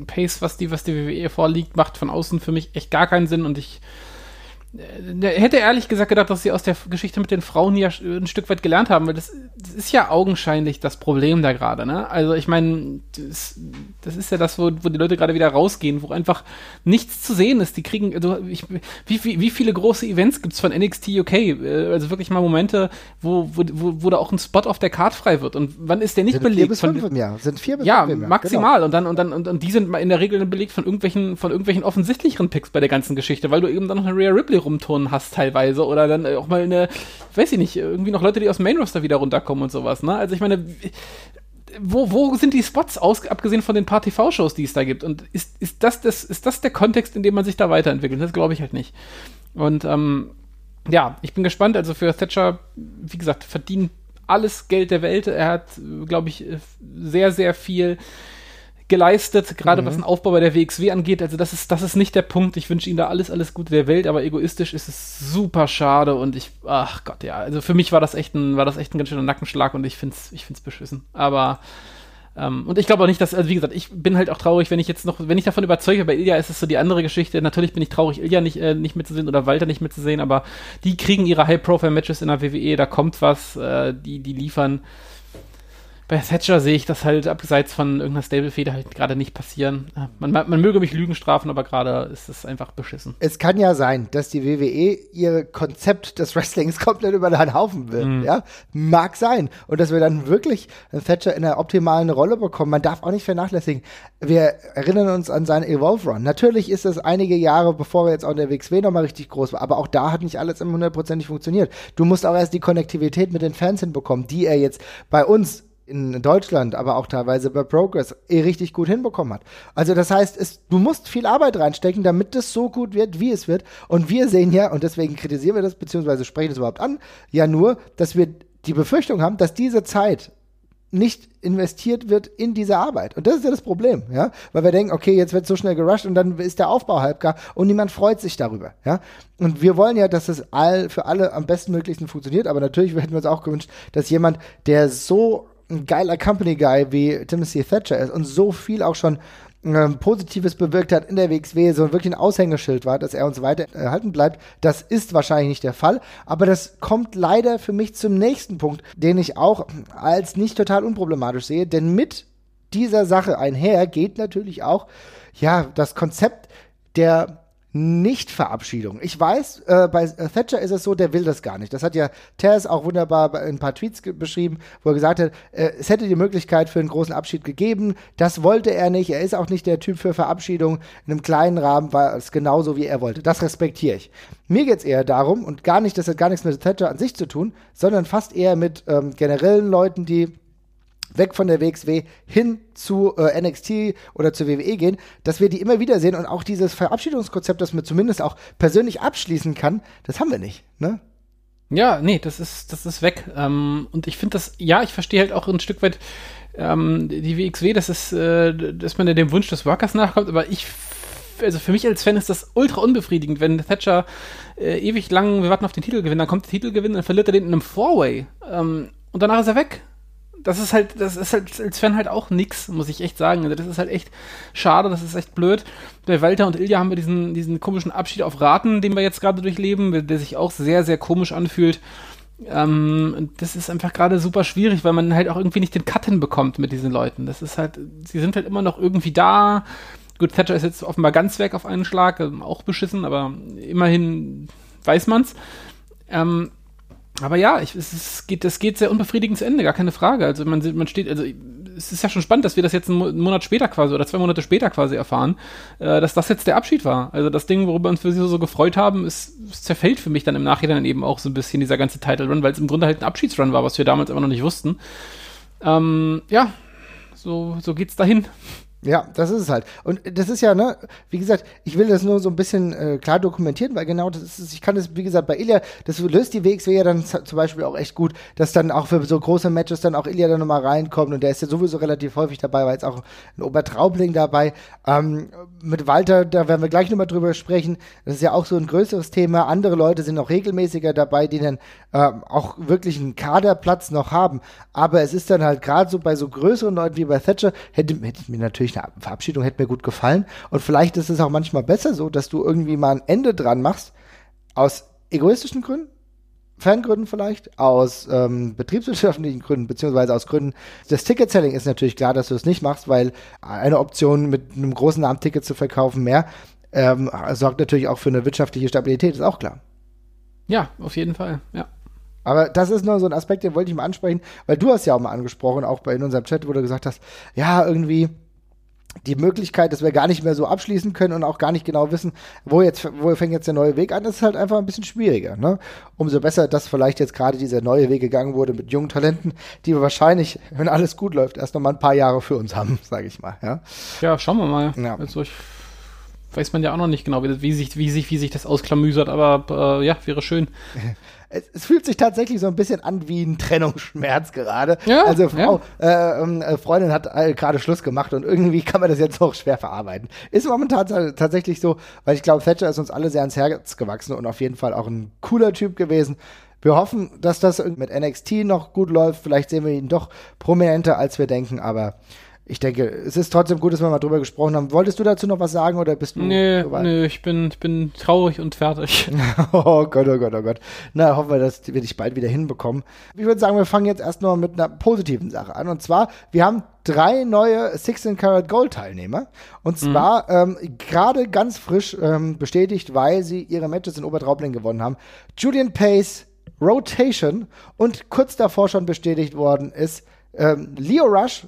Pace, was die, was die WWE vorliegt, macht von außen für mich echt gar keinen Sinn und ich hätte ehrlich gesagt gedacht, dass sie aus der Geschichte mit den Frauen ja ein Stück weit gelernt haben, weil das, das ist ja augenscheinlich das Problem da gerade, ne? Also ich meine, das, das, ist ja das, wo, wo die Leute gerade wieder rausgehen, wo einfach nichts zu sehen ist. Die kriegen, also ich, wie, wie, wie viele große Events gibt's von NXT UK? Äh, also wirklich mal Momente, wo, wo, wo, wo da auch ein Spot auf der Card frei wird. Und wann ist der nicht sind belegt? Vier bis von, fünf im Jahr. Sind vier bis ja, fünf im Jahr. maximal. Genau. Und dann, und dann, und, und die sind in der Regel belegt von irgendwelchen, von irgendwelchen offensichtlicheren Picks bei der ganzen Geschichte, weil du eben dann noch eine Rhea Ripley rumturnen hast teilweise oder dann auch mal eine, weiß ich nicht, irgendwie noch Leute, die aus dem Main Roster wieder runterkommen und sowas, ne? Also ich meine, wo, wo sind die Spots aus, abgesehen von den paar TV-Shows, die es da gibt? Und ist, ist, das, das, ist das der Kontext, in dem man sich da weiterentwickelt? Das glaube ich halt nicht. Und ähm, ja, ich bin gespannt. Also für Thatcher, wie gesagt, verdient alles Geld der Welt. Er hat, glaube ich, sehr, sehr viel geleistet, gerade mhm. was den Aufbau bei der WXW angeht. Also das ist, das ist nicht der Punkt. Ich wünsche ihm da alles, alles Gute der Welt, aber egoistisch ist es super schade und ich, ach Gott, ja, also für mich war das echt ein, war das echt ein ganz schöner Nackenschlag und ich find's, ich find's beschissen. Aber ähm, und ich glaube auch nicht, dass, also wie gesagt, ich bin halt auch traurig, wenn ich jetzt noch, wenn ich davon überzeuge, bei Ilja ist es so die andere Geschichte. Natürlich bin ich traurig, Ilja nicht, äh, nicht mitzusehen oder Walter nicht mitzusehen, aber die kriegen ihre High-Profile-Matches in der WWE, da kommt was, äh, die, die liefern bei Thatcher sehe ich das halt abseits von irgendeiner Stable-Feder halt gerade nicht passieren. Man, man, möge mich Lügen strafen, aber gerade ist es einfach beschissen. Es kann ja sein, dass die WWE ihr Konzept des Wrestlings komplett über den Haufen will. Mhm. Ja? Mag sein. Und dass wir dann wirklich Thatcher in einer optimalen Rolle bekommen. Man darf auch nicht vernachlässigen. Wir erinnern uns an seinen Evolve Run. Natürlich ist es einige Jahre, bevor er jetzt auch in der WXW nochmal richtig groß war. Aber auch da hat nicht alles immer hundertprozentig funktioniert. Du musst auch erst die Konnektivität mit den Fans hinbekommen, die er jetzt bei uns in Deutschland, aber auch teilweise bei Progress eh richtig gut hinbekommen hat. Also das heißt, es, du musst viel Arbeit reinstecken, damit es so gut wird, wie es wird. Und wir sehen ja, und deswegen kritisieren wir das, beziehungsweise sprechen es überhaupt an, ja nur, dass wir die Befürchtung haben, dass diese Zeit nicht investiert wird in diese Arbeit. Und das ist ja das Problem, ja, weil wir denken, okay, jetzt wird so schnell gerusht und dann ist der Aufbau halb gar und niemand freut sich darüber, ja. Und wir wollen ja, dass es all, für alle am bestmöglichsten funktioniert, aber natürlich hätten wir uns auch gewünscht, dass jemand, der so ein geiler Company Guy wie Timothy Thatcher ist und so viel auch schon ähm, Positives bewirkt hat in der WXW, so wirklich ein Aushängeschild war, dass er uns weiter erhalten bleibt. Das ist wahrscheinlich nicht der Fall, aber das kommt leider für mich zum nächsten Punkt, den ich auch als nicht total unproblematisch sehe, denn mit dieser Sache einher geht natürlich auch, ja, das Konzept der nicht-Verabschiedung. Ich weiß, äh, bei Thatcher ist es so, der will das gar nicht. Das hat ja Tess auch wunderbar in ein paar Tweets beschrieben, wo er gesagt hat, äh, es hätte die Möglichkeit für einen großen Abschied gegeben. Das wollte er nicht. Er ist auch nicht der Typ für Verabschiedung. In einem kleinen Rahmen war es genauso, wie er wollte. Das respektiere ich. Mir geht es eher darum, und gar nicht, das hat gar nichts mit Thatcher an sich zu tun, sondern fast eher mit ähm, generellen Leuten, die weg von der WXW hin zu äh, NXT oder zur WWE gehen, dass wir die immer wieder sehen und auch dieses Verabschiedungskonzept, das man zumindest auch persönlich abschließen kann, das haben wir nicht, ne? Ja, nee, das ist, das ist weg. Ähm, und ich finde das, ja, ich verstehe halt auch ein Stück weit ähm, die WXW, das ist, äh, dass man dem Wunsch des Workers nachkommt, aber ich also für mich als Fan ist das ultra unbefriedigend, wenn Thatcher äh, ewig lang, wir warten auf den Titelgewinn, dann kommt der Titelgewinn, dann verliert er den in einem Four-Way ähm, und danach ist er weg das ist halt, das ist halt als Fan halt auch nix, muss ich echt sagen. Also das ist halt echt schade, das ist echt blöd. Bei Walter und Ilja haben wir diesen, diesen komischen Abschied auf Raten, den wir jetzt gerade durchleben, der sich auch sehr, sehr komisch anfühlt. Ähm, das ist einfach gerade super schwierig, weil man halt auch irgendwie nicht den Cut hinbekommt mit diesen Leuten. Das ist halt, sie sind halt immer noch irgendwie da. Gut, Thatcher ist jetzt offenbar ganz weg auf einen Schlag, ähm, auch beschissen, aber immerhin weiß man's. Ähm, aber ja, ich, es, es, geht, es geht sehr unbefriedigend zu Ende, gar keine Frage. Also man, man steht, also es ist ja schon spannend, dass wir das jetzt einen Monat später quasi oder zwei Monate später quasi erfahren, äh, dass das jetzt der Abschied war. Also das Ding, worüber uns für sie so, gefreut haben, ist, es zerfällt für mich dann im Nachhinein eben auch so ein bisschen dieser ganze Title Run, weil es im Grunde halt ein Abschiedsrun war, was wir damals immer noch nicht wussten. Ähm, ja, so, so geht's dahin. Ja, das ist es halt. Und das ist ja, ne, wie gesagt, ich will das nur so ein bisschen äh, klar dokumentieren, weil genau das ist, ich kann das, wie gesagt, bei Ilya, das löst die WXW ja dann zum Beispiel auch echt gut, dass dann auch für so große Matches dann auch Ilya dann nochmal reinkommt und der ist ja sowieso relativ häufig dabei, weil jetzt auch ein Obertraubling dabei. Ähm, mit Walter, da werden wir gleich nochmal drüber sprechen. Das ist ja auch so ein größeres Thema. Andere Leute sind auch regelmäßiger dabei, die dann ähm, auch wirklich einen Kaderplatz noch haben. Aber es ist dann halt gerade so bei so größeren Leuten wie bei Thatcher, hätte, hätte mir natürlich natürlich eine Verabschiedung hätte mir gut gefallen. Und vielleicht ist es auch manchmal besser so, dass du irgendwie mal ein Ende dran machst, aus egoistischen Gründen, Fangründen vielleicht, aus ähm, betriebswirtschaftlichen Gründen, beziehungsweise aus Gründen des Ticket-Selling ist natürlich klar, dass du es nicht machst, weil eine Option mit einem großen Namen Ticket zu verkaufen mehr ähm, sorgt natürlich auch für eine wirtschaftliche Stabilität, ist auch klar. Ja, auf jeden Fall, ja. Aber das ist nur so ein Aspekt, den wollte ich mal ansprechen, weil du hast ja auch mal angesprochen, auch bei in unserem Chat, wo du gesagt hast, ja, irgendwie die Möglichkeit, dass wir gar nicht mehr so abschließen können und auch gar nicht genau wissen, wo jetzt, wo fängt jetzt der neue Weg an, ist halt einfach ein bisschen schwieriger. Ne? Umso besser, dass vielleicht jetzt gerade dieser neue Weg gegangen wurde mit jungen Talenten, die wir wahrscheinlich, wenn alles gut läuft, erst noch mal ein paar Jahre für uns haben, sage ich mal. Ja? ja, schauen wir mal. Ja. Also ich weiß man ja auch noch nicht genau, wie, wie, sich, wie, sich, wie sich das ausklamüsert, aber äh, ja, wäre schön. es, es, fühlt sich tatsächlich so ein bisschen an wie ein Trennungsschmerz gerade. Ja, also Frau, ja. äh, ähm, äh, Freundin hat äh, gerade Schluss gemacht und irgendwie kann man das jetzt auch schwer verarbeiten. Ist momentan tatsächlich so, weil ich glaube, Thatcher ist uns alle sehr ans Herz gewachsen und auf jeden Fall auch ein cooler Typ gewesen. Wir hoffen, dass das mit NXT noch gut läuft. Vielleicht sehen wir ihn doch prominenter, als wir denken, aber ich denke, es ist trotzdem gut, dass wir mal drüber gesprochen haben. Wolltest du dazu noch was sagen oder bist du? Nee, nee, ich bin, ich bin traurig und fertig. oh Gott, oh Gott, oh Gott. Na, hoffen wir, dass wir dich bald wieder hinbekommen. Ich würde sagen, wir fangen jetzt erstmal mit einer positiven Sache an. Und zwar, wir haben drei neue 16 Karat Gold Teilnehmer. Und mhm. zwar mhm. ähm, gerade ganz frisch ähm, bestätigt, weil sie ihre Matches in Obertraubling gewonnen haben. Julian Pace, Rotation und kurz davor schon bestätigt worden ist ähm, Leo Rush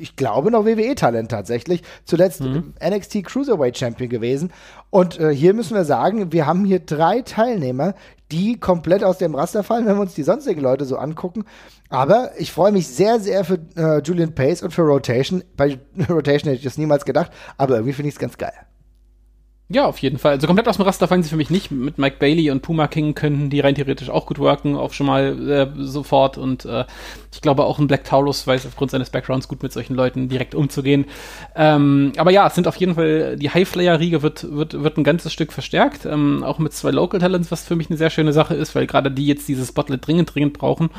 ich glaube, noch WWE-Talent tatsächlich. Zuletzt mhm. NXT Cruiserweight Champion gewesen. Und äh, hier müssen wir sagen, wir haben hier drei Teilnehmer, die komplett aus dem Raster fallen, wenn wir uns die sonstigen Leute so angucken. Aber ich freue mich sehr, sehr für äh, Julian Pace und für Rotation. Bei Rotation hätte ich das niemals gedacht, aber irgendwie finde ich es ganz geil. Ja, auf jeden Fall. Also komplett aus dem Raster fallen sie für mich nicht. Mit Mike Bailey und Puma King können die rein theoretisch auch gut worken, auch schon mal äh, sofort. Und äh, ich glaube auch ein Black Taurus weiß aufgrund seines Backgrounds gut mit solchen Leuten direkt umzugehen. Ähm, aber ja, es sind auf jeden Fall, die Highflyer-Riege wird, wird, wird ein ganzes Stück verstärkt. Ähm, auch mit zwei Local Talents, was für mich eine sehr schöne Sache ist, weil gerade die jetzt dieses Spotlight dringend, dringend brauchen.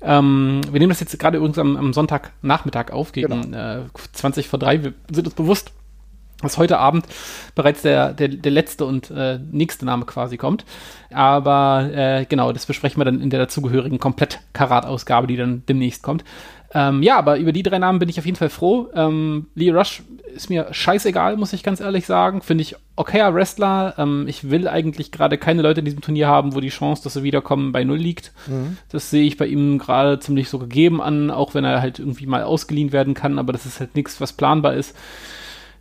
Ähm, wir nehmen das jetzt gerade übrigens am, am Sonntagnachmittag auf, gegen genau. äh, 20 vor 3. Wir sind uns bewusst, dass heute Abend bereits der, der, der letzte und äh, nächste Name quasi kommt. Aber äh, genau, das besprechen wir dann in der dazugehörigen Komplett-Karat-Ausgabe, die dann demnächst kommt. Ähm, ja, aber über die drei Namen bin ich auf jeden Fall froh. Ähm, Lee Rush ist mir scheißegal, muss ich ganz ehrlich sagen. Finde ich okayer Wrestler. Ähm, ich will eigentlich gerade keine Leute in diesem Turnier haben, wo die Chance, dass sie wiederkommen, bei Null liegt. Mhm. Das sehe ich bei ihm gerade ziemlich so gegeben an, auch wenn er halt irgendwie mal ausgeliehen werden kann, aber das ist halt nichts, was planbar ist.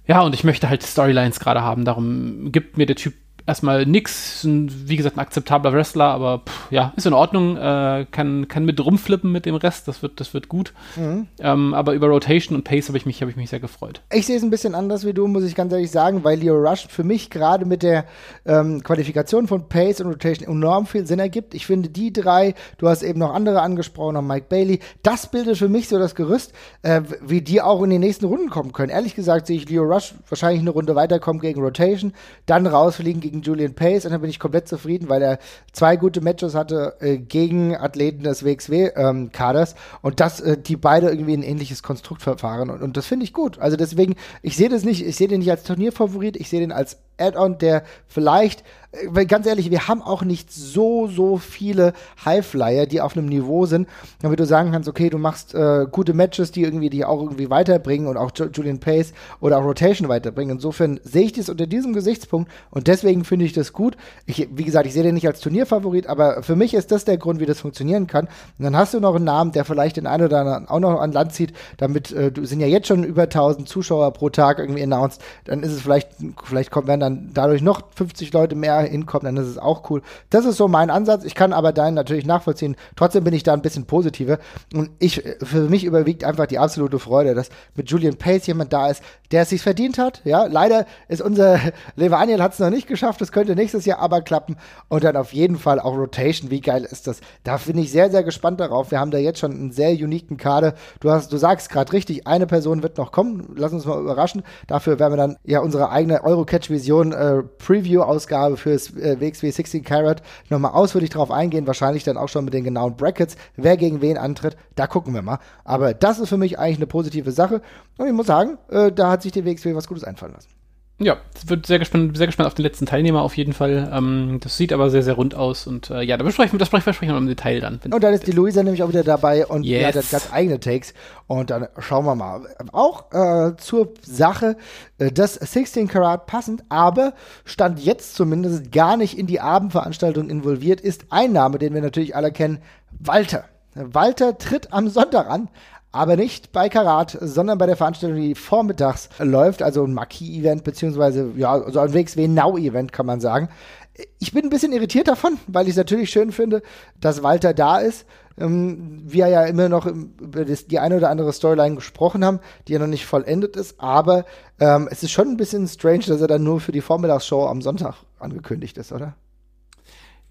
Ja, und ich möchte halt Storylines gerade haben, darum gibt mir der Typ erstmal nix. Wie gesagt, ein akzeptabler Wrestler, aber pff, ja, ist in Ordnung. Äh, kann, kann mit rumflippen mit dem Rest, das wird, das wird gut. Mhm. Ähm, aber über Rotation und Pace habe ich, mich, hab ich mich sehr gefreut. Ich sehe es ein bisschen anders wie du, muss ich ganz ehrlich sagen, weil Leo Rush für mich gerade mit der ähm, Qualifikation von Pace und Rotation enorm viel Sinn ergibt. Ich finde, die drei, du hast eben noch andere angesprochen, noch Mike Bailey, das bildet für mich so das Gerüst, äh, wie die auch in die nächsten Runden kommen können. Ehrlich gesagt sehe ich Leo Rush wahrscheinlich eine Runde weiterkommen gegen Rotation, dann rausfliegen gegen gegen Julian Pace und dann bin ich komplett zufrieden, weil er zwei gute Matches hatte äh, gegen Athleten des WXW-Kaders ähm, und dass äh, die beide irgendwie ein ähnliches Konstrukt verfahren und, und das finde ich gut. Also deswegen, ich sehe das nicht, ich sehe den nicht als Turnierfavorit, ich sehe den als Add-on, der vielleicht weil ganz ehrlich, wir haben auch nicht so, so viele Highflyer, die auf einem Niveau sind, damit du sagen kannst, okay, du machst äh, gute Matches, die irgendwie die auch irgendwie weiterbringen und auch Julian Pace oder auch Rotation weiterbringen. Insofern sehe ich das unter diesem Gesichtspunkt und deswegen finde ich das gut. Ich, wie gesagt, ich sehe den nicht als Turnierfavorit, aber für mich ist das der Grund, wie das funktionieren kann. Und dann hast du noch einen Namen, der vielleicht den einen oder anderen auch noch an Land zieht, damit äh, du sind ja jetzt schon über 1000 Zuschauer pro Tag irgendwie announced, dann ist es vielleicht, vielleicht kommen werden dann dadurch noch 50 Leute mehr hinkommt, dann ist es auch cool. Das ist so mein Ansatz. Ich kann aber deinen natürlich nachvollziehen. Trotzdem bin ich da ein bisschen positiver. Und ich, für mich überwiegt einfach die absolute Freude, dass mit Julian Pace jemand da ist, der es sich verdient hat. Ja, leider ist unser Levaniel hat es noch nicht geschafft. Das könnte nächstes Jahr aber klappen. Und dann auf jeden Fall auch Rotation. Wie geil ist das? Da bin ich sehr, sehr gespannt darauf. Wir haben da jetzt schon einen sehr uniken Kader. Du hast, du sagst gerade richtig, eine Person wird noch kommen. Lass uns mal überraschen. Dafür werden wir dann ja unsere eigene Eurocatch-Vision äh, Preview-Ausgabe für fürs äh, WXW 16 Carat nochmal ausführlich drauf eingehen, wahrscheinlich dann auch schon mit den genauen Brackets, wer gegen wen antritt, da gucken wir mal. Aber das ist für mich eigentlich eine positive Sache und ich muss sagen, äh, da hat sich die WXW was Gutes einfallen lassen. Ja, es wird sehr gespannt, sehr gespannt auf den letzten Teilnehmer auf jeden Fall. Ähm, das sieht aber sehr, sehr rund aus und äh, ja, da besprechen wir, das besprechen wir im Detail dann. Und dann ist die Luisa nämlich auch wieder dabei und yes. die hat ganz eigene Takes und dann schauen wir mal. Auch äh, zur Sache, äh, das 16 Karat passend, aber stand jetzt zumindest gar nicht in die Abendveranstaltung involviert, ist ein Name, den wir natürlich alle kennen, Walter. Walter tritt am Sonntag an, aber nicht bei Karat, sondern bei der Veranstaltung, die vormittags läuft, also ein Marquis-Event, beziehungsweise, ja, so ein WXW Now-Event, kann man sagen. Ich bin ein bisschen irritiert davon, weil ich es natürlich schön finde, dass Walter da ist. Ähm, wir ja immer noch über die eine oder andere Storyline gesprochen haben, die ja noch nicht vollendet ist, aber ähm, es ist schon ein bisschen strange, dass er dann nur für die Vormittagsshow am Sonntag angekündigt ist, oder?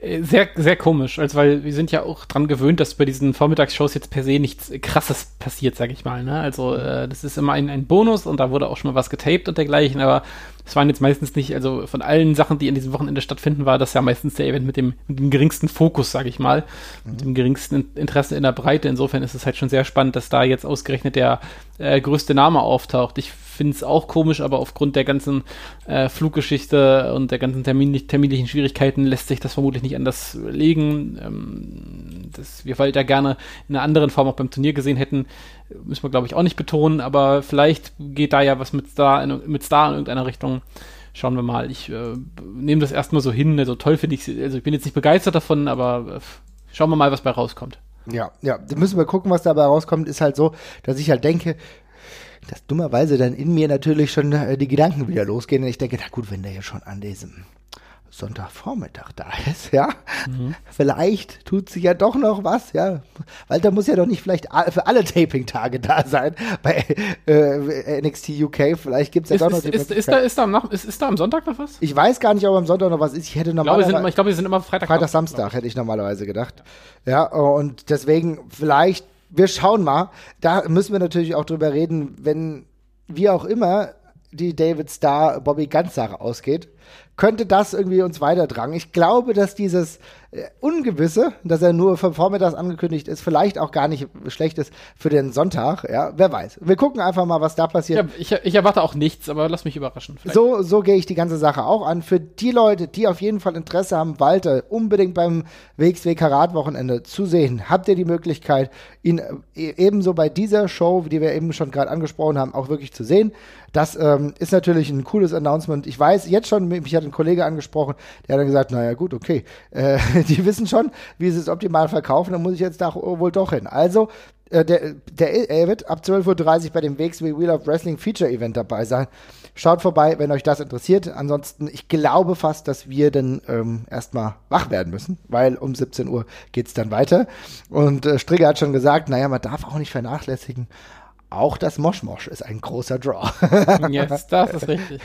Äh, sehr, sehr komisch, also weil wir sind ja auch dran gewöhnt, dass bei diesen Vormittagsshows jetzt per se nichts krasses passiert, sag ich mal. Ne? Also äh, das ist immer ein, ein Bonus und da wurde auch schon mal was getaped und dergleichen, aber es waren jetzt meistens nicht, also von allen Sachen, die an diesem Wochenende stattfinden, war das ja meistens der Event mit dem, mit dem geringsten Fokus, sag ich mal, mhm. mit dem geringsten Interesse in der Breite. Insofern ist es halt schon sehr spannend, dass da jetzt ausgerechnet der äh, größte Name auftaucht. Ich finde es auch komisch, aber aufgrund der ganzen äh, Fluggeschichte und der ganzen termin terminlichen Schwierigkeiten lässt sich das vermutlich nicht anders legen. Ähm, dass wir Walter gerne in einer anderen Form auch beim Turnier gesehen hätten, müssen wir glaube ich auch nicht betonen, aber vielleicht geht da ja was mit Star in, mit Star in irgendeiner Richtung. Schauen wir mal. Ich äh, nehme das erstmal so hin. Also toll finde ich Also ich bin jetzt nicht begeistert davon, aber äh, schauen wir mal, was bei rauskommt. Ja, ja, da müssen wir gucken, was dabei rauskommt. Ist halt so, dass ich halt denke, dass dummerweise dann in mir natürlich schon äh, die Gedanken wieder losgehen. Und ich denke, na gut, wenn der ja schon an diesem Sonntagvormittag da ist, ja, mhm. vielleicht tut sich ja doch noch was, ja. Walter muss ja doch nicht vielleicht für alle Taping-Tage da sein bei äh, NXT UK. Vielleicht gibt es ja ist, doch noch ist, ist, ist, da, ist, da am, ist, ist da am Sonntag noch was? Ich weiß gar nicht, ob am Sonntag noch was ist. Ich hätte normalerweise. Ich glaube, wir sind, immer Freitag. Freitag, Samstag hätte ich normalerweise gedacht. Ja, und deswegen vielleicht wir schauen mal. Da müssen wir natürlich auch drüber reden, wenn wie auch immer die David Star Bobby Ganz Sache ausgeht könnte das irgendwie uns weitertragen. Ich glaube, dass dieses äh, Ungewisse, dass er nur für Vormittags angekündigt ist, vielleicht auch gar nicht schlecht ist für den Sonntag. Ja, wer weiß. Wir gucken einfach mal, was da passiert. Ja, ich, ich, erwarte auch nichts, aber lass mich überraschen. Vielleicht. So, so gehe ich die ganze Sache auch an. Für die Leute, die auf jeden Fall Interesse haben, Walter unbedingt beim WXW Karat Wochenende zu sehen, habt ihr die Möglichkeit, ihn äh, ebenso bei dieser Show, die wir eben schon gerade angesprochen haben, auch wirklich zu sehen. Das ähm, ist natürlich ein cooles Announcement. Ich weiß jetzt schon, mich hat ein Kollege angesprochen, der hat dann gesagt, naja gut, okay, äh, die wissen schon, wie sie es optimal verkaufen, dann muss ich jetzt da wohl doch hin. Also, äh, der, der, er wird ab 12.30 Uhr bei dem WXW Wheel of Wrestling Feature Event dabei sein. Schaut vorbei, wenn euch das interessiert. Ansonsten, ich glaube fast, dass wir dann ähm, erstmal wach werden müssen, weil um 17 Uhr geht es dann weiter. Und äh, Strigger hat schon gesagt, naja, man darf auch nicht vernachlässigen, auch das Moshmosh ist ein großer Draw. yes, das ist richtig.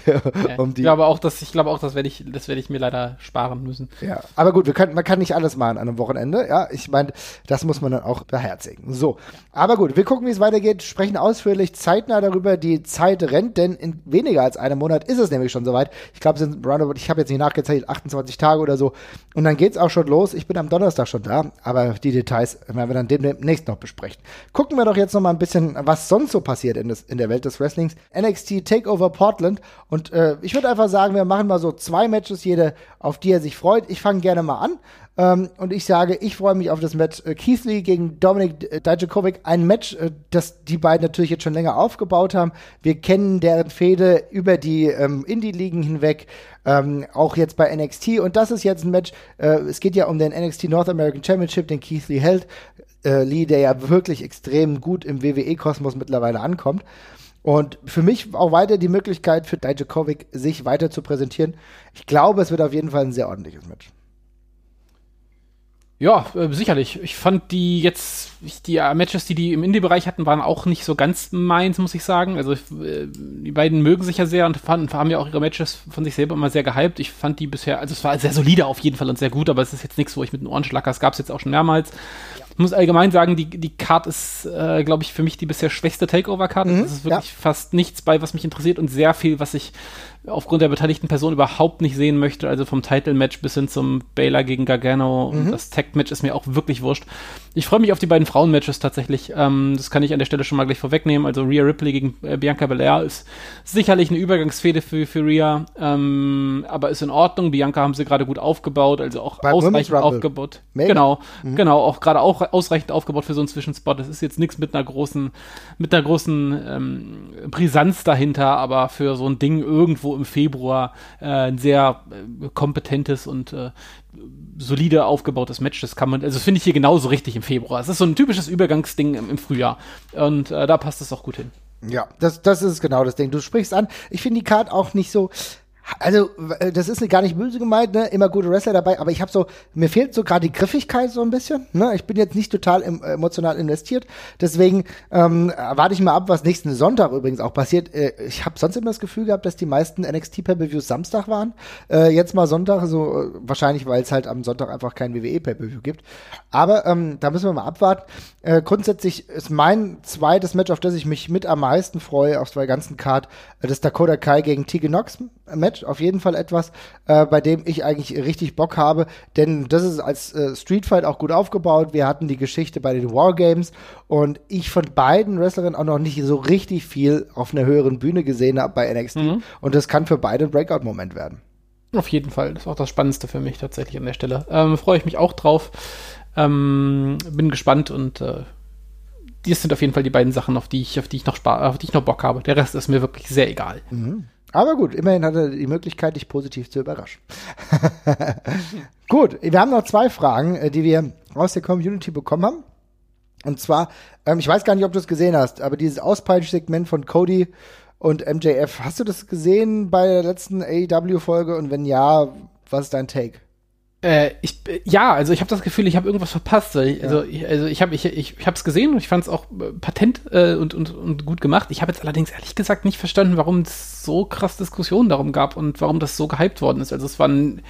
um ich, glaube auch, dass, ich glaube auch, das werde ich, das werde ich mir leider sparen müssen. Ja, aber gut, wir können, man kann nicht alles machen an einem Wochenende. Ja, ich meine, das muss man dann auch beherzigen. So, aber gut, wir gucken, wie es weitergeht, sprechen ausführlich zeitnah darüber. Die Zeit rennt, denn in weniger als einem Monat ist es nämlich schon soweit. Ich glaube, es sind roundabout, ich habe jetzt nicht nachgezählt, 28 Tage oder so. Und dann geht's auch schon los. Ich bin am Donnerstag schon da, aber die Details werden wir dann demnächst noch besprechen. Gucken wir doch jetzt noch mal ein bisschen, was sonst so passiert in, das, in der Welt des Wrestlings. NXT Takeover Portland. Und äh, ich würde einfach sagen, wir machen mal so zwei Matches, jede, auf die er sich freut. Ich fange gerne mal an. Ähm, und ich sage, ich freue mich auf das Match äh, Keith Lee gegen Dominik äh, Dijakovic. Ein Match, äh, das die beiden natürlich jetzt schon länger aufgebaut haben. Wir kennen deren Fehde über die ähm, Indie-Ligen hinweg. Ähm, auch jetzt bei NXT. Und das ist jetzt ein Match, äh, es geht ja um den NXT North American Championship, den Keith Lee hält äh, Lee, der ja wirklich extrem gut im WWE-Kosmos mittlerweile ankommt. Und für mich auch weiter die Möglichkeit für Dijakovic, sich weiter zu präsentieren. Ich glaube, es wird auf jeden Fall ein sehr ordentliches Match. Ja, äh, sicherlich. Ich fand die jetzt, die äh, Matches, die die im Indie-Bereich hatten, waren auch nicht so ganz meins, muss ich sagen. Also äh, die beiden mögen sich ja sehr und fanden, haben ja auch ihre Matches von sich selber immer sehr gehypt. Ich fand die bisher, also es war sehr solide auf jeden Fall und sehr gut, aber es ist jetzt nichts, wo ich mit den Ohren schlacker. Es gab es jetzt auch schon mehrmals. Ich muss allgemein sagen, die, die Card ist, äh, glaube ich, für mich die bisher schwächste Takeover-Card. Mhm, es ist wirklich ja. fast nichts bei, was mich interessiert und sehr viel, was ich aufgrund der beteiligten Person überhaupt nicht sehen möchte. Also vom Title-Match bis hin zum Baylor gegen Gargano. Mhm. Das Tag-Match ist mir auch wirklich wurscht. Ich freue mich auf die beiden Frauen-Matches tatsächlich. Ähm, das kann ich an der Stelle schon mal gleich vorwegnehmen. Also Rhea Ripley gegen äh, Bianca Belair ist sicherlich eine Übergangsfehde für, für Rhea, ähm, aber ist in Ordnung. Bianca haben sie gerade gut aufgebaut, also auch Bei ausreichend aufgebaut. Mega. Genau, mhm. genau, auch gerade auch ausreichend aufgebaut für so einen Zwischenspot. Das ist jetzt nichts mit einer großen, mit einer großen ähm, Brisanz dahinter, aber für so ein Ding irgendwo im Februar äh, ein sehr äh, kompetentes und äh, solide aufgebautes Match. Das kann man, also finde ich hier genauso richtig im Februar. Es ist so ein typisches Übergangsding im, im Frühjahr. Und äh, da passt es auch gut hin. Ja, das, das ist genau das Ding. Du sprichst an. Ich finde die Card auch nicht so also, äh, das ist gar nicht böse gemeint, ne? Immer gute Wrestler dabei, aber ich habe so, mir fehlt so gerade die Griffigkeit so ein bisschen. Ne? Ich bin jetzt nicht total im, emotional investiert. Deswegen ähm, warte ich mal ab, was nächsten Sonntag übrigens auch passiert. Äh, ich habe sonst immer das Gefühl gehabt, dass die meisten NXT Pay-Per-Views Samstag waren. Äh, jetzt mal Sonntag, so äh, wahrscheinlich, weil es halt am Sonntag einfach kein WWE Pay-Per-View gibt. Aber ähm, da müssen wir mal abwarten. Äh, grundsätzlich ist mein zweites Match, auf das ich mich mit am meisten freue, auf zwei ganzen Card, äh, das Dakota Kai gegen Tegan Knox Match. Match auf jeden Fall etwas, äh, bei dem ich eigentlich richtig Bock habe, denn das ist als äh, Street Fight auch gut aufgebaut. Wir hatten die Geschichte bei den Wargames und ich von beiden Wrestlerinnen auch noch nicht so richtig viel auf einer höheren Bühne gesehen habe bei NXT mhm. und das kann für beide ein Breakout-Moment werden. Auf jeden Fall, das ist auch das Spannendste für mich tatsächlich an der Stelle. Ähm, Freue ich mich auch drauf. Ähm, bin gespannt und äh, das sind auf jeden Fall die beiden Sachen, auf die ich, auf die ich noch auf die ich noch Bock habe. Der Rest ist mir wirklich sehr egal. Mhm. Aber gut, immerhin hat er die Möglichkeit, dich positiv zu überraschen. gut, wir haben noch zwei Fragen, äh, die wir aus der Community bekommen haben. Und zwar, ähm, ich weiß gar nicht, ob du es gesehen hast, aber dieses Auspeitsch-Segment von Cody und MJF, hast du das gesehen bei der letzten AEW-Folge? Und wenn ja, was ist dein Take? Äh, ich, ja, also ich habe das Gefühl, ich habe irgendwas verpasst. Ich, also, ja. ich, also ich habe ich, ich, ich es gesehen und ich fand es auch äh, patent äh, und, und, und gut gemacht. Ich habe jetzt allerdings ehrlich gesagt nicht verstanden, warum es so krass Diskussionen darum gab und warum das so gehypt worden ist. Also es war ein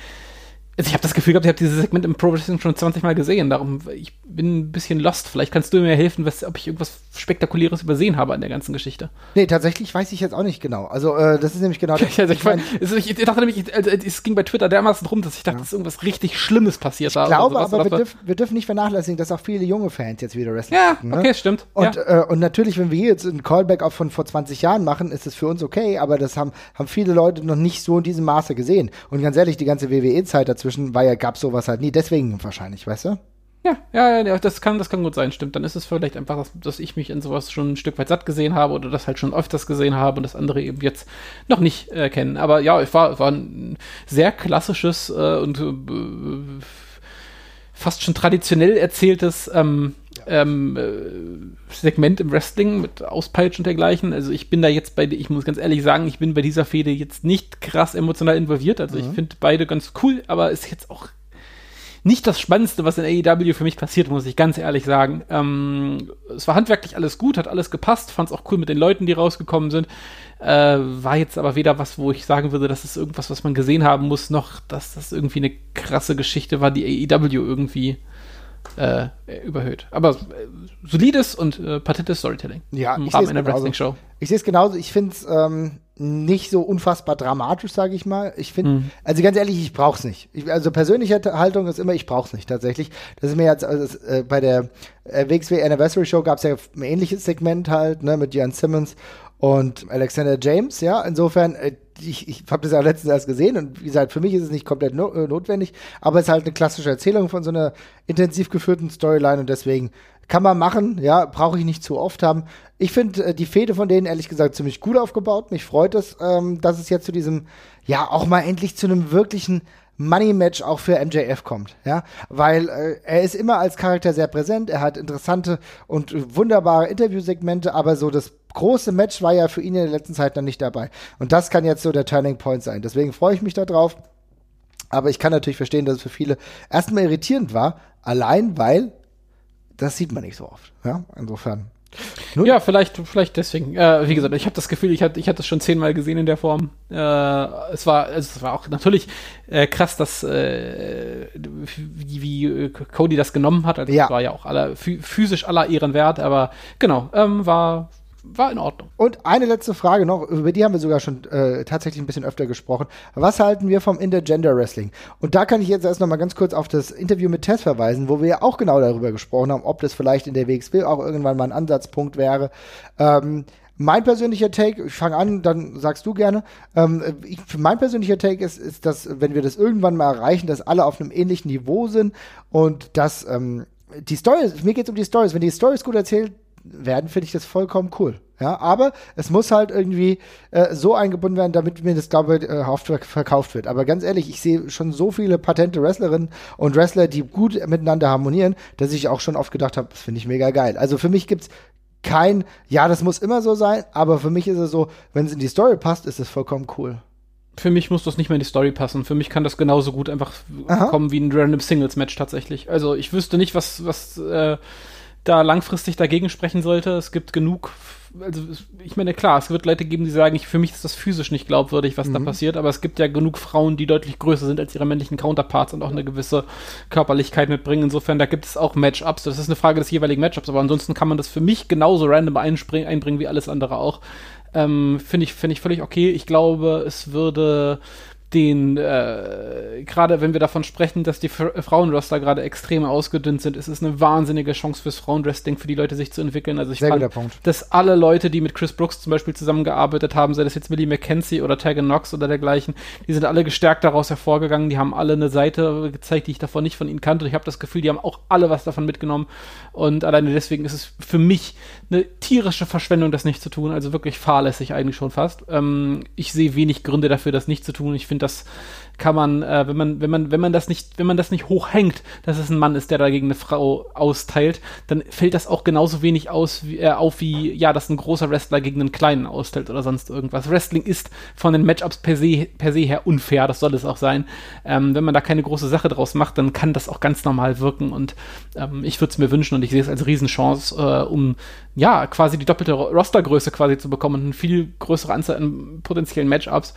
also ich habe das Gefühl gehabt, ich habe dieses Segment im Pro Wrestling schon 20 Mal gesehen. Darum, ich bin ein bisschen lost. Vielleicht kannst du mir helfen, was, ob ich irgendwas Spektakuläres übersehen habe an der ganzen Geschichte. Nee, tatsächlich weiß ich jetzt auch nicht genau. Also, äh, das ist nämlich genau das. also ich, mein, also ich, dachte nämlich, also, es ging bei Twitter dermaßen drum, dass ich dachte, ja. dass irgendwas richtig Schlimmes passiert ich Ich glaube aber, wir, dürf, wir, dürfen nicht vernachlässigen, dass auch viele junge Fans jetzt wieder Wrestling Ja, gucken, ne? okay, stimmt. Und, ja. äh, und natürlich, wenn wir jetzt einen Callback auch von vor 20 Jahren machen, ist es für uns okay, aber das haben, haben viele Leute noch nicht so in diesem Maße gesehen. Und ganz ehrlich, die ganze WWE-Zeit dazwischen war ja, gab's sowas halt nie. Deswegen wahrscheinlich, weißt du? Ja, ja, ja, das kann, das kann gut sein, stimmt. Dann ist es vielleicht einfach, dass, dass, ich mich in sowas schon ein Stück weit satt gesehen habe oder das halt schon öfters gesehen habe und das andere eben jetzt noch nicht äh, kennen. Aber ja, es war, war ein sehr klassisches äh, und äh, fast schon traditionell erzähltes ähm. Ähm, äh, Segment im Wrestling mit Auspeitsch und dergleichen. Also ich bin da jetzt bei, ich muss ganz ehrlich sagen, ich bin bei dieser Fehde jetzt nicht krass emotional involviert. Also mhm. ich finde beide ganz cool, aber ist jetzt auch nicht das Spannendste, was in AEW für mich passiert, muss ich ganz ehrlich sagen. Ähm, es war handwerklich alles gut, hat alles gepasst, fand es auch cool mit den Leuten, die rausgekommen sind. Äh, war jetzt aber weder was, wo ich sagen würde, das ist irgendwas, was man gesehen haben muss, noch dass das irgendwie eine krasse Geschichte war, die AEW irgendwie äh, überhöht. Aber äh, solides und äh, patentes Storytelling ja, im ich Rahmen einer. Wrestling-Show. Ich sehe es genauso. Ich finde es ähm, nicht so unfassbar dramatisch, sage ich mal. Ich finde, Mhm. also ganz ehrlich, ich brauch's nicht. Ich, also persönliche Haltung ist immer, ich brauch's nicht tatsächlich. Das ist mir jetzt also, das, äh, bei der äh, WXW Anniversary Show gab's ja ein ähnliches Segment halt, ne, mit Jan Simmons und Alexander James, ja. Insofern, äh, ich, ich habe das ja letztens erst gesehen und wie gesagt, für mich ist es nicht komplett no äh, notwendig, aber es ist halt eine klassische Erzählung von so einer intensiv geführten Storyline und deswegen kann man machen, ja, brauche ich nicht zu oft haben. Ich finde äh, die Fehde von denen ehrlich gesagt ziemlich gut aufgebaut. Mich freut es, ähm, dass es jetzt zu diesem, ja, auch mal endlich zu einem wirklichen Money-Match auch für MJF kommt, ja, weil äh, er ist immer als Charakter sehr präsent, er hat interessante und wunderbare Interviewsegmente, aber so das große Match war ja für ihn in der letzten Zeit noch nicht dabei. Und das kann jetzt so der Turning Point sein. Deswegen freue ich mich darauf. Aber ich kann natürlich verstehen, dass es für viele erstmal irritierend war, allein weil das sieht man nicht so oft. Ja, insofern. Nun, Ja, vielleicht, vielleicht deswegen. Äh, wie gesagt, ich habe das Gefühl, ich hatte, ich hatte es schon zehnmal gesehen in der Form. Äh, es war, also es war auch natürlich äh, krass, dass äh, wie, wie äh, Cody das genommen hat. Also Ja. es war ja auch aller, physisch aller Ehren wert, aber genau, ähm, war, war in Ordnung. Und eine letzte Frage noch, über die haben wir sogar schon äh, tatsächlich ein bisschen öfter gesprochen. Was halten wir vom Intergender Wrestling? Und da kann ich jetzt erst noch mal ganz kurz auf das Interview mit Tess verweisen, wo wir ja auch genau darüber gesprochen haben, ob das vielleicht in der WXW auch irgendwann mal ein Ansatzpunkt wäre. Ähm, mein persönlicher Take, ich fange an, dann sagst du gerne. Ähm, ich, mein persönlicher Take ist, ist, dass, wenn wir das irgendwann mal erreichen, dass alle auf einem ähnlichen Niveau sind und dass ähm, die Stories, mir geht es um die Stories, wenn die Stories gut erzählt werden, finde ich das vollkommen cool. Ja, aber es muss halt irgendwie äh, so eingebunden werden, damit mir das, glaube ich, äh, verkauft wird. Aber ganz ehrlich, ich sehe schon so viele patente Wrestlerinnen und Wrestler, die gut miteinander harmonieren, dass ich auch schon oft gedacht habe, das finde ich mega geil. Also für mich gibt's kein, ja, das muss immer so sein, aber für mich ist es so, wenn es in die Story passt, ist es vollkommen cool. Für mich muss das nicht mehr in die Story passen. Für mich kann das genauso gut einfach Aha. kommen wie ein Random Singles Match tatsächlich. Also ich wüsste nicht, was, was äh, da langfristig dagegen sprechen sollte. Es gibt genug. Also ich meine, klar, es wird Leute geben, die sagen, ich, für mich ist das physisch nicht glaubwürdig, was da passiert, aber es gibt ja genug Frauen, die deutlich größer sind als ihre männlichen Counterparts und auch eine gewisse Körperlichkeit mitbringen. Insofern, da gibt es auch Matchups. Das ist eine Frage des jeweiligen Matchups, aber ansonsten kann man das für mich genauso random einbringen wie alles andere auch. Ähm, Finde ich, finde ich völlig okay. Ich glaube, es würde den, äh, gerade wenn wir davon sprechen, dass die Frauenroster gerade extrem ausgedünnt sind, ist es eine wahnsinnige Chance fürs Frauenwrestling, für die Leute sich zu entwickeln. Also ich Sehr fand, dass alle Leute, die mit Chris Brooks zum Beispiel zusammengearbeitet haben, sei das jetzt Willie McKenzie oder Tegan Knox oder dergleichen, die sind alle gestärkt daraus hervorgegangen. Die haben alle eine Seite gezeigt, die ich davon nicht von ihnen kannte. Und ich habe das Gefühl, die haben auch alle was davon mitgenommen. Und alleine deswegen ist es für mich eine tierische Verschwendung, das nicht zu tun. Also wirklich fahrlässig eigentlich schon fast. Ähm, ich sehe wenig Gründe dafür, das nicht zu tun. Ich finde, das kann man, äh, wenn man, wenn man, wenn man das nicht, wenn man das nicht hochhängt, dass es ein Mann ist, der dagegen eine Frau austeilt, dann fällt das auch genauso wenig aus, wie, äh, auf wie, ja, dass ein großer Wrestler gegen einen kleinen austeilt oder sonst irgendwas. Wrestling ist von den Matchups per se, per se her unfair, das soll es auch sein. Ähm, wenn man da keine große Sache draus macht, dann kann das auch ganz normal wirken und ähm, ich würde es mir wünschen und ich sehe es als Riesenchance, äh, um ja, quasi die doppelte Ro- Rostergröße quasi zu bekommen und eine viel größere Anzahl an potenziellen Matchups.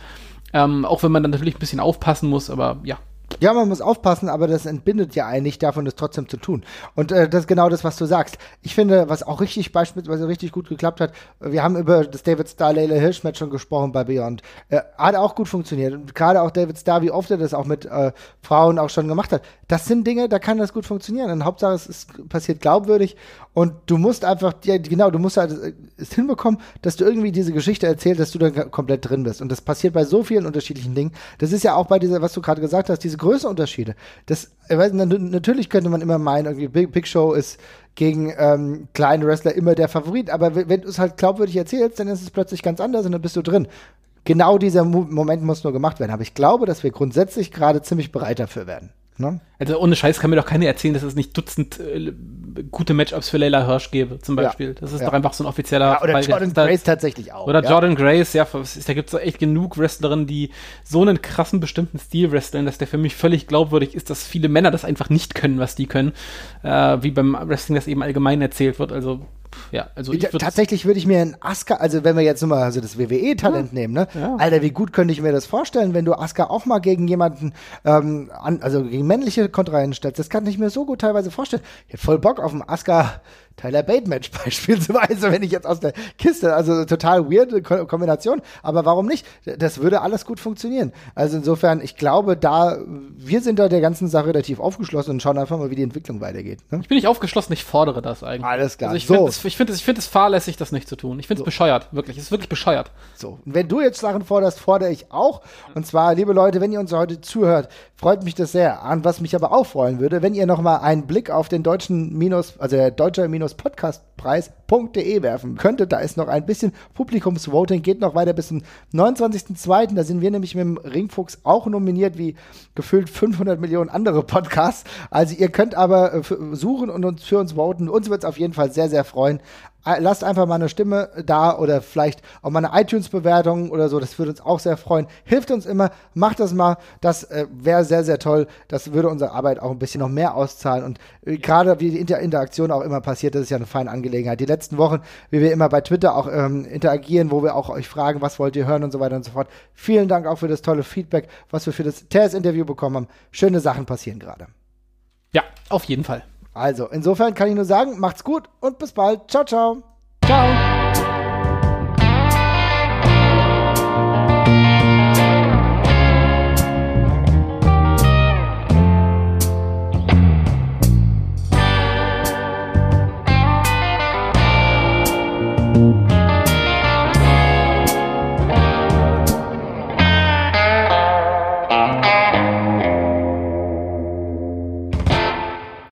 Ähm, auch wenn man dann natürlich ein bisschen aufpassen muss, aber ja. Ja, man muss aufpassen, aber das entbindet ja einen nicht davon, das trotzdem zu tun. Und äh, das ist genau das, was du sagst. Ich finde, was auch richtig beispielsweise richtig gut geklappt hat, wir haben über das David Starr Layla Hirsch schon gesprochen bei Beyond. Äh, hat auch gut funktioniert. Und gerade auch David Starr, wie oft er das auch mit äh, Frauen auch schon gemacht hat. Das sind Dinge, da kann das gut funktionieren. Und Hauptsache, es ist, passiert glaubwürdig. Und du musst einfach, ja, genau, du musst halt äh, es hinbekommen, dass du irgendwie diese Geschichte erzählst, dass du dann komplett drin bist. Und das passiert bei so vielen unterschiedlichen Dingen. Das ist ja auch bei dieser, was du gerade gesagt hast, diese Größenunterschiede. Das, weiß, na- natürlich könnte man immer meinen, irgendwie Big, Big Show ist gegen ähm, kleine Wrestler immer der Favorit, aber wenn, du es halt glaubwürdig erzählst, dann ist es plötzlich ganz anders und dann bist du drin. Genau dieser Mo Moment muss nur gemacht werden. Aber ich glaube, dass wir grundsätzlich gerade ziemlich bereit dafür werden. Ne? Also ohne Scheiß kann mir doch keiner erzählen, dass es nicht Dutzend äh, gute Matchups für Layla Hirsch gebe, zum Beispiel. Ja. Das ist Ja. doch einfach so ein offizieller Ja, oder Fall. Jordan Da- Grace tatsächlich auch. Oder. Jordan Grace, ja, da gibt es echt genug Wrestlerinnen, die so einen krassen bestimmten Stil wresteln, dass der für mich völlig glaubwürdig ist, dass viele Männer das einfach nicht können, was die können, äh, wie beim Wrestling das eben allgemein erzählt wird. Also, ja, also ich Ja, Tatsächlich würde ich mir ein Asuka, also wenn wir jetzt nur mal also das WWE-Talent nehmen, ne? Ja. Alter, wie gut könnte ich mir das vorstellen, wenn du Asuka auch mal gegen jemanden, ähm, an, also gegen männliche Kontrahenten stellst. Das kann ich mir so gut teilweise vorstellen. Ich hätte voll Bock auf ein Asuka Tyler Bate Match beispielsweise, wenn ich jetzt aus der Kiste, also total weirde Ko Kombination, aber warum nicht? Das würde alles gut funktionieren. Also insofern, ich glaube, da, wir sind da der ganzen Sache relativ aufgeschlossen und schauen einfach mal, wie die Entwicklung weitergeht. Ne? Ich bin nicht aufgeschlossen, ich fordere das eigentlich. Alles klar. Also ich So. finde es ich find ich find es fahrlässig, das nicht zu tun. Ich finde es bescheuert, wirklich. Es ist wirklich bescheuert. So, und wenn du jetzt Sachen forderst, fordere ich auch. Und zwar, liebe Leute, wenn ihr uns heute zuhört, freut mich das sehr. An was mich aber auch freuen würde, wenn ihr noch mal einen Blick auf den deutschen Minus, also der deutsche Minus Podcastpreis.de werfen könntet. Da ist noch ein bisschen Publikumsvoting, geht noch weiter bis zum 29.02. Da sind wir nämlich mit dem Ringfuchs auch nominiert, wie gefühlt 500 Millionen andere Podcasts. Also ihr könnt aber äh, suchen und uns für uns voten. Uns wird es auf jeden Fall sehr, sehr freuen. Lasst einfach mal eine Stimme da oder vielleicht auch mal eine iTunes-Bewertung oder so. Das würde uns auch sehr freuen. Hilft uns immer. Macht das mal. Das äh, wäre sehr, sehr toll. Das würde unsere Arbeit auch ein bisschen noch mehr auszahlen. Und äh, gerade wie die Inter Interaktion auch immer passiert, das ist ja eine feine Angelegenheit. Die letzten Wochen, wie wir immer bei Twitter auch ähm, interagieren, wo wir auch euch fragen, was wollt ihr hören und so weiter und so fort. Vielen Dank auch für das tolle Feedback, was wir für das TS-Interview bekommen haben. Schöne Sachen passieren gerade. Ja, auf jeden Fall. Also, insofern kann ich nur sagen, macht's gut und bis bald. Ciao, ciao.